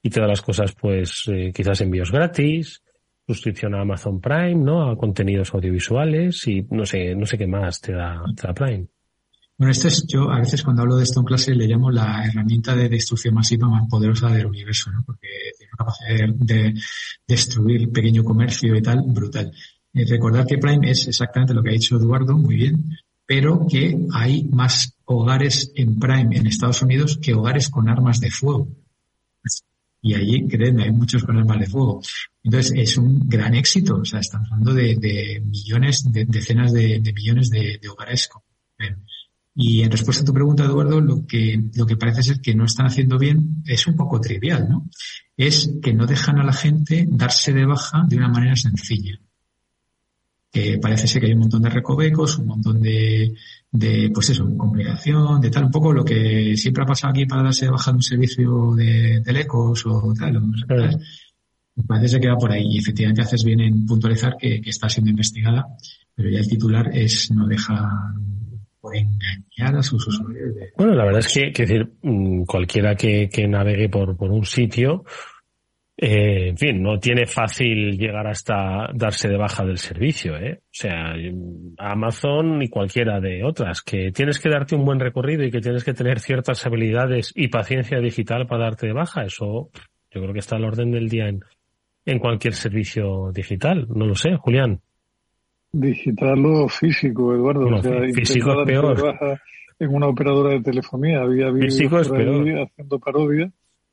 Y te da las cosas, pues, eh, quizás envíos gratis, suscripción a Amazon Prime, ¿no? A contenidos audiovisuales y no sé, no sé qué más te da, te da Prime. Bueno, esto es, yo a veces cuando hablo de esto en clase le llamo la herramienta de destrucción masiva más poderosa del universo, ¿no? Porque tiene capacidad de, destruir pequeño comercio y tal, brutal. Eh, recordar que Prime es exactamente lo que ha dicho Eduardo, muy bien, pero que hay más hogares en Prime en Estados Unidos que hogares con armas de fuego. Y allí, créeme, hay muchos con armas de fuego. Entonces, es un gran éxito. O sea, estamos hablando de, millones, de, decenas de, millones de, hogares con. Y en respuesta a tu pregunta, Eduardo, lo que, lo que parece ser que no están haciendo bien es un poco trivial, ¿no? Es que no dejan a la gente darse de baja de una manera sencilla. Que parece ser que hay un montón de recovecos, un montón de, de, pues eso, complicación, de tal, un poco lo que siempre ha pasado aquí para darse de baja de un servicio de, de lecos o tal. Parece ser que va por ahí y efectivamente haces bien en puntualizar que, que está siendo investigada, pero ya el titular es no deja engañar a sus usuarios. Bueno, la verdad es que, que decir, mm, cualquiera que, que navegue por, por un sitio, eh, en fin, no tiene fácil llegar hasta darse de baja del servicio, ¿eh? O sea, Amazon y cualquiera de otras, que tienes que darte un buen recorrido y que tienes que tener ciertas habilidades y paciencia digital para darte de baja, eso yo creo que está al orden del día en, en cualquier servicio digital. No lo sé, Julián. Digital o físico, Eduardo. o sea, físico es peor. En una operadora de telefonía había físico es peor. haciendo parodia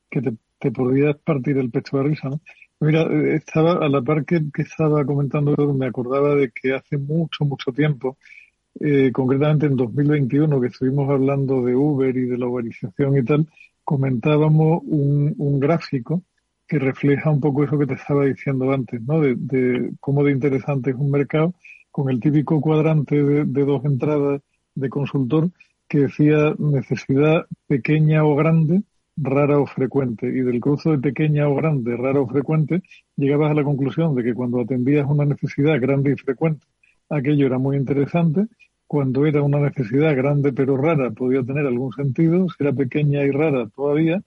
que te, te podías partir el pecho de risa, ¿no? Mira, estaba a la par que, estaba comentando, me acordaba de que hace mucho, mucho tiempo, eh, concretamente en 2021, que estuvimos hablando de Uber y de la uberización y tal, comentábamos un, un gráfico que refleja un poco eso que te estaba diciendo antes, ¿no? De, de cómo de interesante es un mercado con el típico cuadrante de, dos entradas de consultor que decía necesidad pequeña o grande, rara o frecuente. Y del cruzo de pequeña o grande, rara o frecuente, llegabas a la conclusión de que cuando atendías una necesidad grande y frecuente, aquello era muy interesante. Cuando era una necesidad grande pero rara, podía tener algún sentido. Si era pequeña y rara, todavía.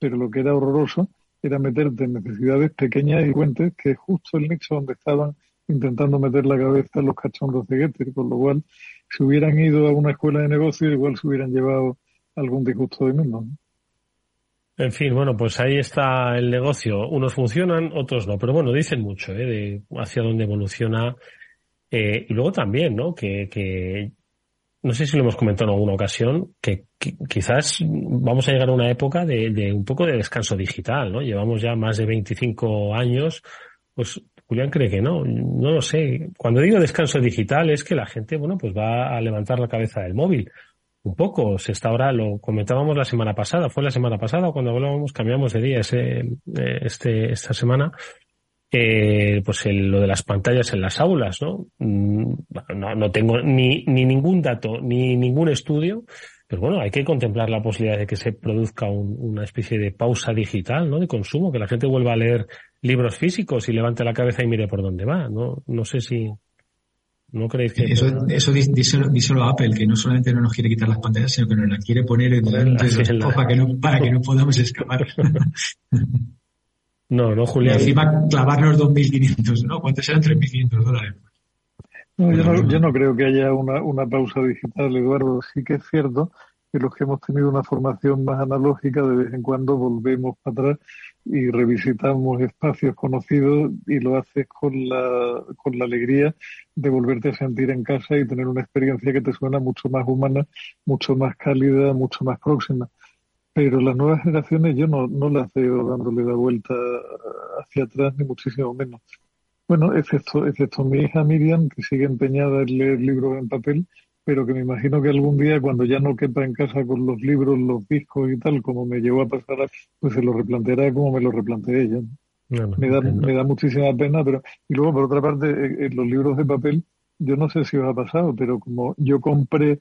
Pero lo que era horroroso era meterte en necesidades pequeñas y frecuentes, que es justo el nicho donde estaban intentando meter la cabeza los cachondos de Getter, con lo cual, si hubieran ido a una escuela de negocios, igual se hubieran llevado algún disgusto de menos. En fin, bueno, pues ahí está el negocio. Unos funcionan, otros no. Pero bueno, dicen mucho ¿eh? de hacia dónde evoluciona. Eh, y luego también, ¿no? Que, que no sé si lo hemos comentado en alguna ocasión, que, quizás vamos a llegar a una época de, un poco de descanso digital, ¿no? Llevamos ya más de 25 años, pues Julián cree que no, no lo sé. Cuando digo descanso digital es que la gente, bueno, pues va a levantar la cabeza del móvil. Un poco, se está ahora, lo comentábamos la semana pasada, fue la semana pasada cuando hablábamos, cambiamos de día ese, eh, este, esta semana, eh, pues lo de las pantallas en las aulas, ¿no? Mm, no, no tengo ni, ni ningún dato, ni ningún estudio, pero bueno, hay que contemplar la posibilidad de que se produzca una especie de pausa digital, ¿no? De consumo, que la gente vuelva a leer libros físicos y levante la cabeza y mire por dónde va, ¿no? No sé si, ¿No creéis que eso, eso díselo, a Apple, que no solamente no nos quiere quitar las pantallas, sino que nos las quiere poner en delante para que no, para que no podamos escapar. No, no, Julián. Y encima clavarnos 2.500, ¿no? ¿Cuántos eran 3.500 dólares? No, yo, no, yo no creo que haya una, una pausa digital, Eduardo. Sí que es cierto que los que hemos tenido una formación más analógica, de vez en cuando volvemos para atrás y revisitamos espacios conocidos y lo haces con la, con la alegría de volverte a sentir en casa y tener una experiencia que te suena mucho más humana, mucho más cálida, mucho más próxima pero las nuevas generaciones yo no, no las veo dándole la vuelta hacia atrás, ni muchísimo menos. Bueno, excepto, excepto mi hija Miriam, que sigue empeñada en leer libros en papel, pero que me imagino que algún día, cuando ya no quepa en casa con los libros, los discos y tal, como me llevó a pasar, pues se lo replanteará como me lo replanteé ella. me, da, me da muchísima pena, pero y luego por otra parte, en los libros de papel, yo no sé si os ha pasado, pero como yo compré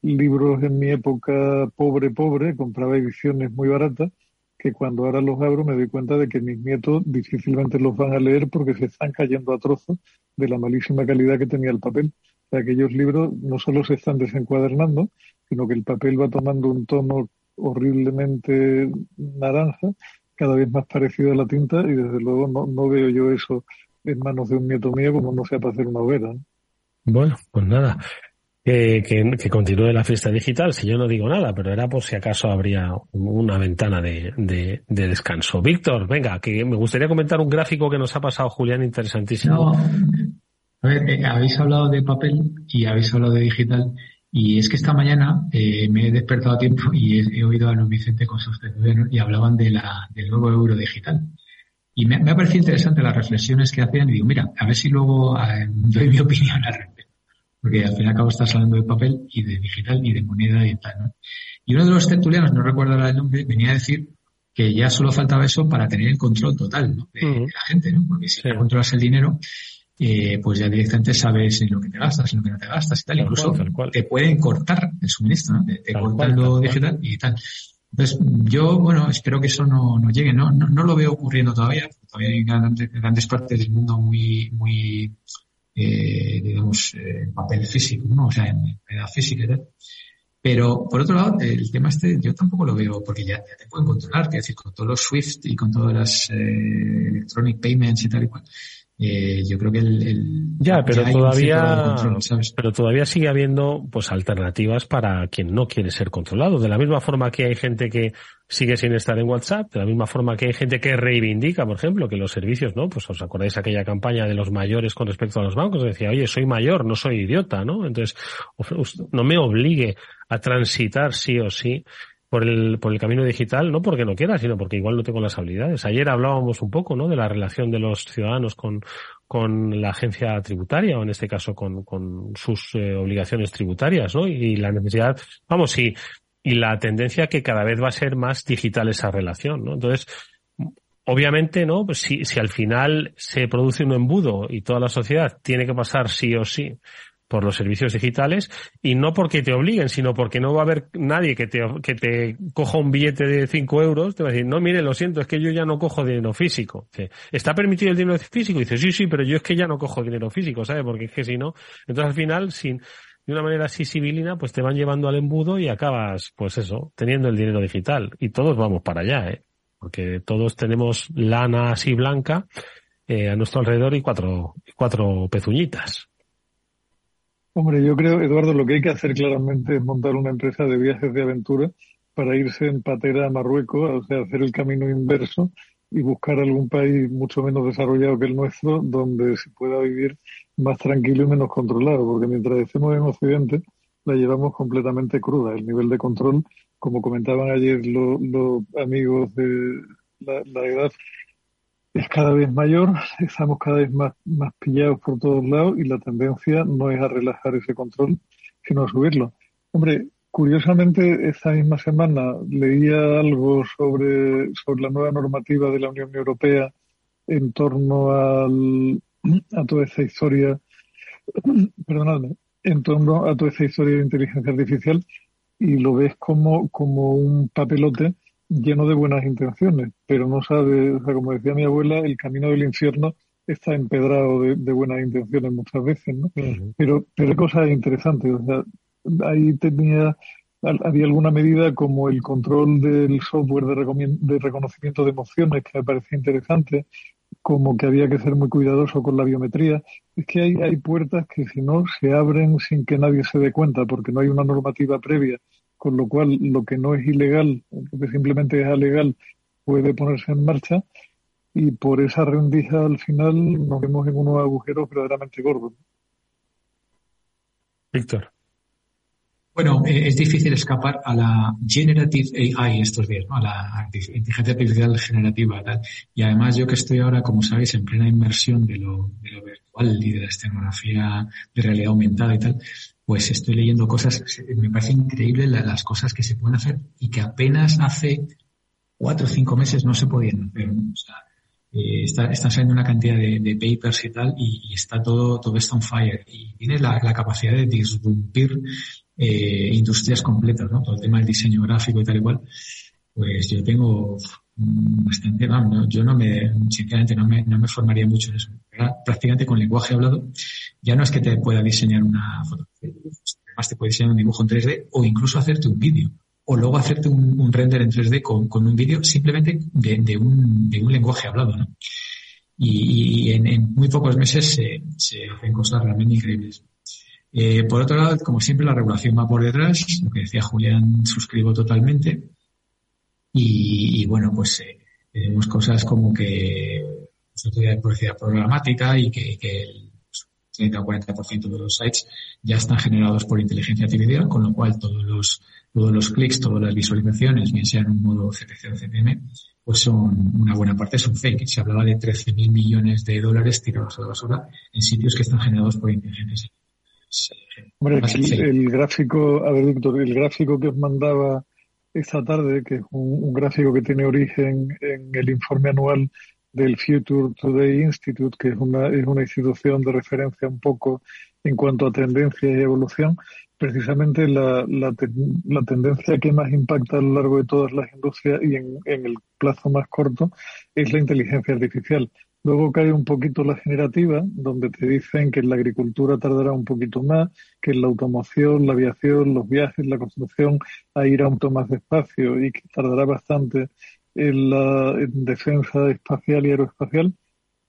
libros en mi época pobre, pobre, compraba ediciones muy baratas, que cuando ahora los abro me doy cuenta de que mis nietos difícilmente los van a leer porque se están cayendo a trozos de la malísima calidad que tenía el papel. O sea, aquellos libros no solo se están desencuadernando, sino que el papel va tomando un tono horriblemente naranja, cada vez más parecido a la tinta, y desde luego no, no veo yo eso en manos de un nieto mío como no sea para hacer una hoguera. Bueno, pues nada que, que, continúe la fiesta digital, si yo no digo nada, pero era por si acaso habría una ventana de, de, descanso. Víctor, venga, que me gustaría comentar un gráfico que nos ha pasado Julián interesantísimo. a ver, eh, habéis hablado de papel y habéis hablado de digital. Y es que esta mañana eh, me he despertado a tiempo y he, oído a Luis Vicente con sus y hablaban de la, del nuevo euro digital. Y me, ha parecido interesante las reflexiones que hacían y digo, mira, a ver si luego eh, doy mi opinión al respecto porque al fin y al cabo estás hablando de papel y de digital y de moneda y tal, ¿no? Y uno de los tertulianos, no recuerdo el nombre, venía a decir que ya solo faltaba eso para tener el control total ¿no? de, la gente, ¿no? Porque si controlas el dinero, eh, pues ya directamente sabes en lo que te gastas, en lo que no te gastas y tal. Incluso te pueden cortar el suministro, ¿no? Te, cortan lo digital y tal. Entonces, yo, bueno, espero que eso no, no llegue, ¿no? ¿no? No, lo veo ocurriendo todavía. Todavía hay grandes, grandes partes del mundo muy, muy eh, digamos, en eh, papel físico, ¿no? O sea, en edad física y tal. Pero, por otro lado, el tema este yo tampoco lo veo, porque ya, te pueden controlar, que decir, con todos los SWIFT y con todas las eh, electronic payments y tal y cual. Eh, yo creo que el, ya, pero todavía pero todavía sigue habiendo pues alternativas para quien no quiere ser controlado. De la misma forma que hay gente que sigue sin estar en WhatsApp de la misma forma que hay gente que reivindica por ejemplo que los servicios no pues os acordáis aquella campaña de los mayores con respecto a los bancos decía oye soy mayor no soy idiota no entonces no me obligue a transitar sí o sí por el, por el camino digital, no porque no quiera, sino porque igual no tengo las habilidades. Ayer hablábamos un poco, ¿no? De la relación de los ciudadanos con, con la agencia tributaria, o en este caso con, con sus eh, obligaciones tributarias, ¿no? Y la necesidad, vamos, y, y la tendencia que cada vez va a ser más digital esa relación, ¿no? Entonces, obviamente, ¿no? Pues si, si al final se produce un embudo y toda la sociedad tiene que pasar sí o sí por los servicios digitales y no porque te obliguen, sino porque no va a haber nadie que te, que te coja un billete de 5 euros, te va a decir, no, mire, lo siento, es que yo ya no cojo dinero físico. ¿Está permitido el dinero físico? Y dice, sí, sí, pero yo es que ya no cojo dinero físico, ¿sabes? Porque es que si no, entonces al final, sin, de una manera así civilina, pues te van llevando al embudo y acabas, pues eso, teniendo el dinero digital. Y todos vamos para allá, ¿eh? Porque todos tenemos lana así blanca eh, a nuestro alrededor y cuatro, cuatro pezuñitas. Hombre, yo creo, Eduardo, lo que hay que hacer claramente es montar una empresa de viajes de aventura para irse en patera a Marruecos, o sea, hacer el camino inverso y buscar algún país mucho menos desarrollado que el nuestro, donde se pueda vivir más tranquilo y menos controlado, porque mientras estemos en Occidente, la llevamos completamente cruda. El nivel de control, como comentaban ayer los, amigos de la edad es cada vez mayor, estamos cada vez más, más pillados por todos lados y la tendencia no es a relajar ese control, sino a subirlo. Hombre, curiosamente, esta misma semana leía algo sobre, sobre la nueva normativa de la Unión Europea en torno al, a toda esta historia, perdonadme, en torno a toda esta historia de inteligencia artificial y lo ves como, como un papelote lleno de buenas intenciones, pero no sabe, o sea, como decía mi abuela, el camino del infierno está empedrado de, buenas intenciones muchas veces, ¿no? Pero, pero hay cosas interesantes, o sea, ahí tenía, había alguna medida como el control del software de, de reconocimiento de emociones que me parecía interesante, como que había que ser muy cuidadoso con la biometría. Es que hay, hay puertas que si no se abren sin que nadie se dé cuenta, porque no hay una normativa previa con lo cual lo que no es ilegal, lo que simplemente es alegal, puede ponerse en marcha y por esa rendija al final nos vemos en unos agujeros verdaderamente gordos. Víctor. Bueno, eh, es difícil escapar a la generative AI estos días, ¿no? a la inteligencia artificial generativa. Tal. Y además yo que estoy ahora, como sabéis, en plena inmersión de lo, de lo virtual y de la escenografía de realidad aumentada y tal, pues estoy leyendo cosas, me parece increíble las cosas que se pueden hacer y que apenas hace cuatro o cinco meses no se podían hacer. eh, está, están saliendo una cantidad de, papers y tal, y, está todo, todo está on fire. Y tiene la, capacidad de disrumpir eh, industrias completas, ¿no? Todo el tema del diseño gráfico y tal y cual. Pues yo tengo bastante, vamos, yo no me, sinceramente no me, no me formaría mucho en eso. Prácticamente con lenguaje hablado, ya no es que te pueda diseñar una fotografía, además te puede diseñar un dibujo en 3D o incluso hacerte un vídeo o luego hacerte un, render en 3D con, con un vídeo simplemente de, de, un, de, un, lenguaje hablado, ¿no? Y, y en, en, muy pocos meses se, se hacen cosas realmente increíbles. Eh, por otro lado, como siempre, la regulación va por detrás, lo que decía Julián, suscribo totalmente. Y, y bueno, pues eh, tenemos cosas como que de publicidad programática y que, que el 30 o 40% de los sites ya están generados por inteligencia artificial, con lo cual todos los todos los clics, todas las visualizaciones, bien sean en un modo CPC o CPM, pues son una buena parte son fake. Se hablaba de 13.000 millones de dólares tirados a la basura en sitios que están generados por inteligencia. Hombre, el, gráfico, a ver, Víctor, el gráfico que os mandaba esta tarde, que es un, gráfico que tiene origen en el informe anual del Future Today Institute, que es una, es una institución de referencia un poco en cuanto a tendencia y evolución, precisamente la, la, tendencia que más impacta a lo largo de todas las industrias y en, el plazo más corto es la inteligencia artificial. Luego cae un poquito la generativa, donde te dicen que en la agricultura tardará un poquito más, que en la automoción, la aviación, los viajes, la construcción, a ir a un más despacio y que tardará bastante en la en defensa espacial y aeroespacial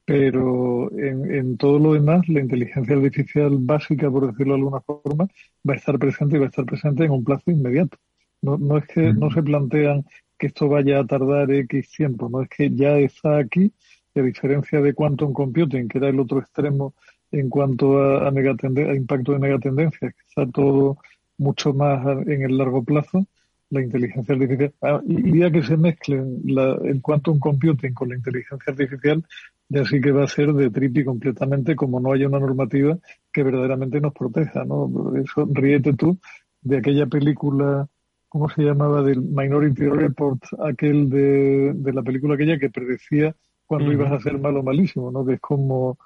pero en, en, todo lo demás, la inteligencia artificial básica, por decirlo de alguna forma, va a estar presente y va a estar presente en un plazo inmediato. No, no es que no se plantean que esto vaya a tardar X tiempo, no es que ya está aquí, y a diferencia de quantum computing, que era el otro extremo en cuanto a, a, a impacto de megatendencias, que está todo mucho más en el largo plazo, la inteligencia artificial, ah, y ya que se mezclen la, el quantum computing con la inteligencia artificial, ya sí que va a ser de tripi completamente como no haya una normativa que verdaderamente nos proteja, ¿no? Eso, ríete tú de aquella película, ¿cómo se llamaba? Del Minority Report, aquel de, de la película aquella que predecía cuando ibas a ser malo o malísimo, ¿no? Que es como,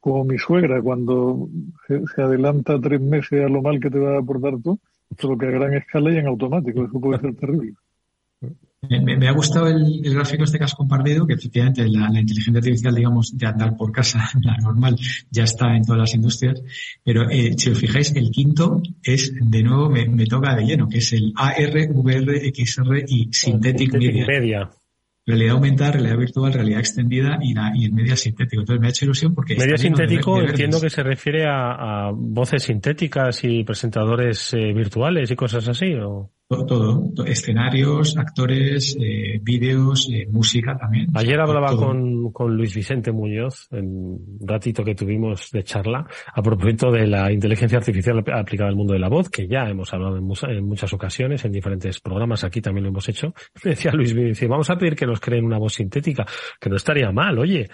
como mi suegra, cuando se, adelanta tres meses a lo mal que te va a aportar tú, solo que a gran escala y en automático, eso puede ser terrible. Me, ha gustado el, gráfico este que has compartido, que efectivamente la, inteligencia artificial, digamos, de andar por casa, la normal, ya está en todas las industrias. Pero eh, si os fijáis, el quinto es, de nuevo, me, toca de lleno, que es el AR, VR, XR y Synthetic, Media realidad aumentada, realidad virtual, realidad extendida y, la, y el media sintético. Entonces me ha hecho ilusión porque... Media sintético entiendo que se refiere a, voces sintéticas y presentadores eh, virtuales y cosas así, ¿o? Todo, escenarios, actores, eh, vídeos, eh, música también. Ayer hablaba con, con Luis Vicente Muñoz, en un ratito que tuvimos de charla, a propósito de la inteligencia artificial aplicada al mundo de la voz, que ya hemos hablado en, muchas ocasiones, en diferentes programas, aquí también lo hemos hecho. decía Luis, Vicente, vamos a pedir que nos creen una voz sintética, que no estaría mal, oye,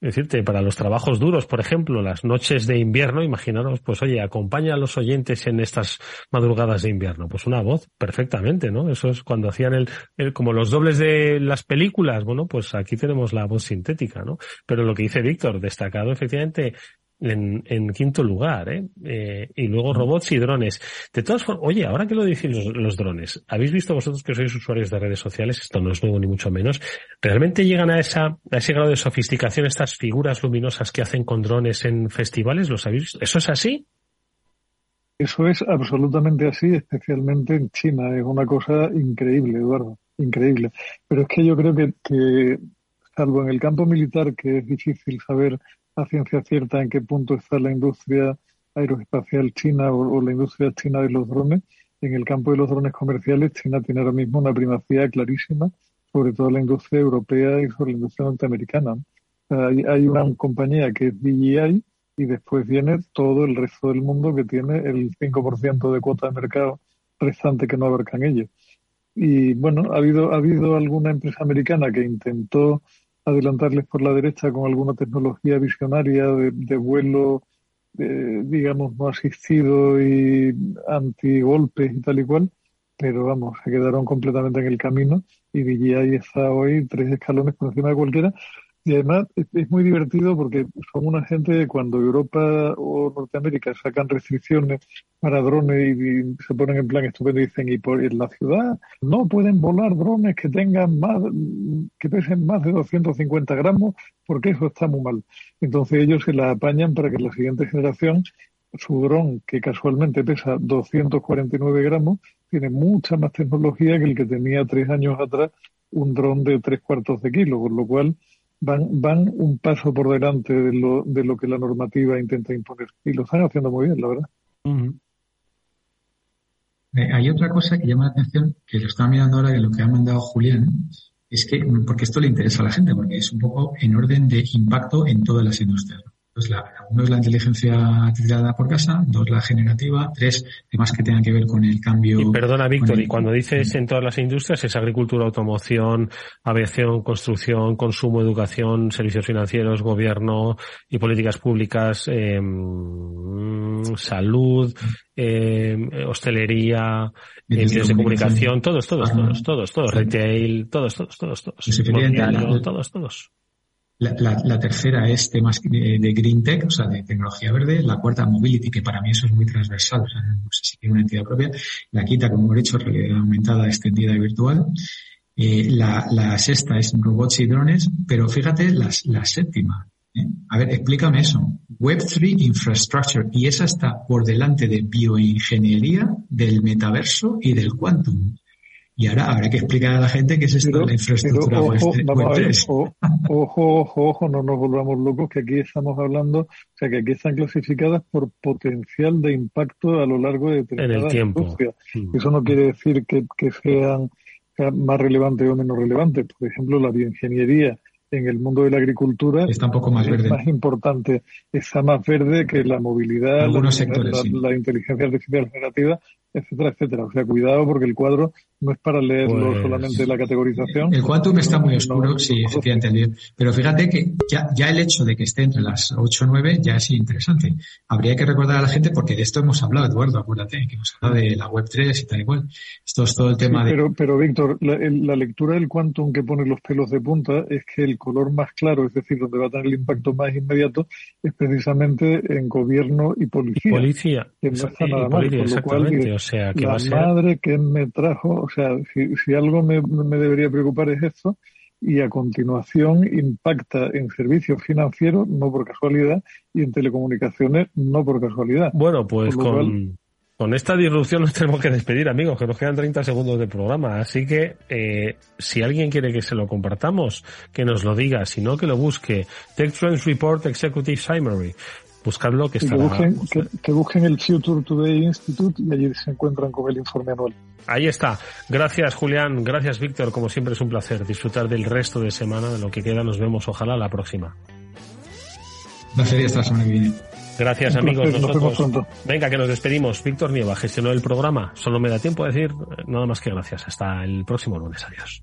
decirte, para los trabajos duros, por ejemplo, las noches de invierno, imaginaros, pues oye, acompaña a los oyentes en estas madrugadas de invierno. Pues una voz, perfectamente, ¿no? Eso es cuando hacían el, el, como los dobles de las películas, bueno, pues aquí tenemos la voz sintética, ¿no? Pero lo que dice Víctor, destacado efectivamente en, en quinto lugar, ¿eh? ¿eh? Y luego robots y drones. De todas formas, oye, ahora que lo dicen los, drones, ¿habéis visto vosotros que sois usuarios de redes sociales? Esto no es nuevo ni mucho menos. ¿Realmente llegan a esa, a ese grado de sofisticación estas figuras luminosas que hacen con drones en festivales? ¿Los habéis visto? ¿Eso es así? Eso es absolutamente así, especialmente en China. Es una cosa increíble, Eduardo. Increíble. Pero es que yo creo que, que salvo en el campo militar, que es difícil saber a ciencia cierta en qué punto está la industria aeroespacial china o, la industria china de los drones. En el campo de los drones comerciales, China tiene ahora mismo una primacía clarísima sobre toda la industria europea y sobre la industria norteamericana. hay, una compañía que es DJI y después viene todo el resto del mundo que tiene el 5% de cuota de mercado restante que no abarcan ellos. Y bueno, ha habido, ha habido alguna empresa americana que intentó adelantarles por la derecha con alguna tecnología visionaria de, vuelo, digamos, no asistido y antigolpes y tal y cual, pero vamos, se quedaron completamente en el camino y DJI está hoy tres escalones por encima de cualquiera. Y además es, muy divertido porque son una gente cuando Europa o Norteamérica sacan restricciones para drones y, se ponen en plan estupendo y dicen, y por en la ciudad no pueden volar drones que tengan más, que pesen más de 250 gramos porque eso está muy mal. Entonces ellos se la apañan para que la siguiente generación su dron, que casualmente pesa 249 gramos, tiene mucha más tecnología que el que tenía tres años atrás un dron de tres cuartos de kilo, con lo cual van, van un paso por delante de lo, de lo que la normativa intenta imponer. Y lo están haciendo muy bien, la verdad. Eh, hay otra cosa que llama la atención, que lo estaba mirando ahora de lo que ha mandado Julián, es que, porque esto le interesa a la gente, porque es un poco en orden de impacto en todas las industrias. Pues la, uno es la inteligencia artificial por casa, dos la generativa, tres temas que tengan que ver con el cambio. Y perdona, Víctor, y cuando dices en todas las industrias es agricultura, automoción, aviación, construcción, consumo, educación, servicios financieros, gobierno y políticas públicas, eh, salud, eh, hostelería, medios de comunicación, todos, todos, todos, todos, todos, retail, todos, todos, todos, todos, todos, todos. La, tercera es temas de, Green Tech, o sea, de tecnología verde. La cuarta, Mobility, que para mí eso es muy transversal, o sea, no sé si tiene una entidad propia. La quinta, como hemos dicho, realidad aumentada, extendida y virtual. Eh, la, sexta es robots y drones, pero fíjate la, la séptima. ¿eh? A ver, explícame eso. Web3 Infrastructure, y esa está por delante de bioingeniería, del metaverso y del quantum. Y ahora habrá que explicar a la gente qué es esto de la infraestructura ojo, ojo, ojo, ojo, no nos volvamos locos, que aquí estamos hablando, o sea, que aquí están clasificadas por potencial de impacto a lo largo de en el tiempo. Eso no quiere decir que, que sean más relevantes o menos relevantes. Por ejemplo, la bioingeniería en el mundo de la agricultura está un poco más es verde. más importante, está más verde que la movilidad, la, sectores, la, inteligencia artificial generativa, etcétera, etcétera. O sea, cuidado porque el cuadro no es para leerlo pues, solamente la categorización. El quantum está muy oscuro, sí, efectivamente. Pero fíjate que ya, ya el hecho de que esté entre las 8 o 9 ya es interesante. Habría que recordar a la gente, porque de esto hemos hablado, Eduardo, acuérdate, que hemos hablado de la web 3 y tal igual. Esto es todo el tema de... Pero, pero Víctor, la, la lectura del quantum que pone los pelos de punta es que el color más claro, es decir, donde va a tener el impacto más inmediato, es precisamente en gobierno y policía. policía. Que no está nada mal. Exactamente, o sea, que la va a ser... madre que me trajo, o sea, si, si algo me, me debería preocupar es esto, y a continuación impacta en servicios financieros, no por casualidad, y en telecomunicaciones, no por casualidad. Bueno, pues con, con esta disrupción nos tenemos que despedir, amigos, que nos quedan 30 segundos de programa. Así que, eh, si alguien quiere que se lo compartamos, que nos lo diga. Si no, que lo busque. Tech Trends Report Executive Summary. Buscadlo que está. Que busquen, que, busquen el Future Today Institute y allí se encuentran con el informe anual. Ahí está. Gracias, Julián. Gracias, Víctor. Como siempre es un placer disfrutar del resto de semana, de lo que queda. Nos vemos, ojalá, la próxima. Gracias, hasta la semana que viene. Gracias, amigos. Nosotros. Venga, que nos despedimos. Víctor Nieva gestionó el programa. Solo me da tiempo a decir nada más que gracias. Hasta el próximo lunes. Adiós.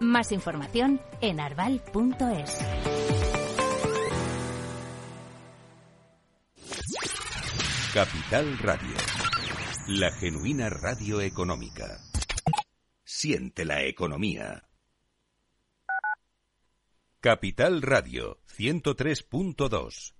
Más información en arval.es. Capital Radio. La genuina radio económica. Siente la economía. Capital Radio 103.2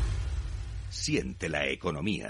Siente la economía.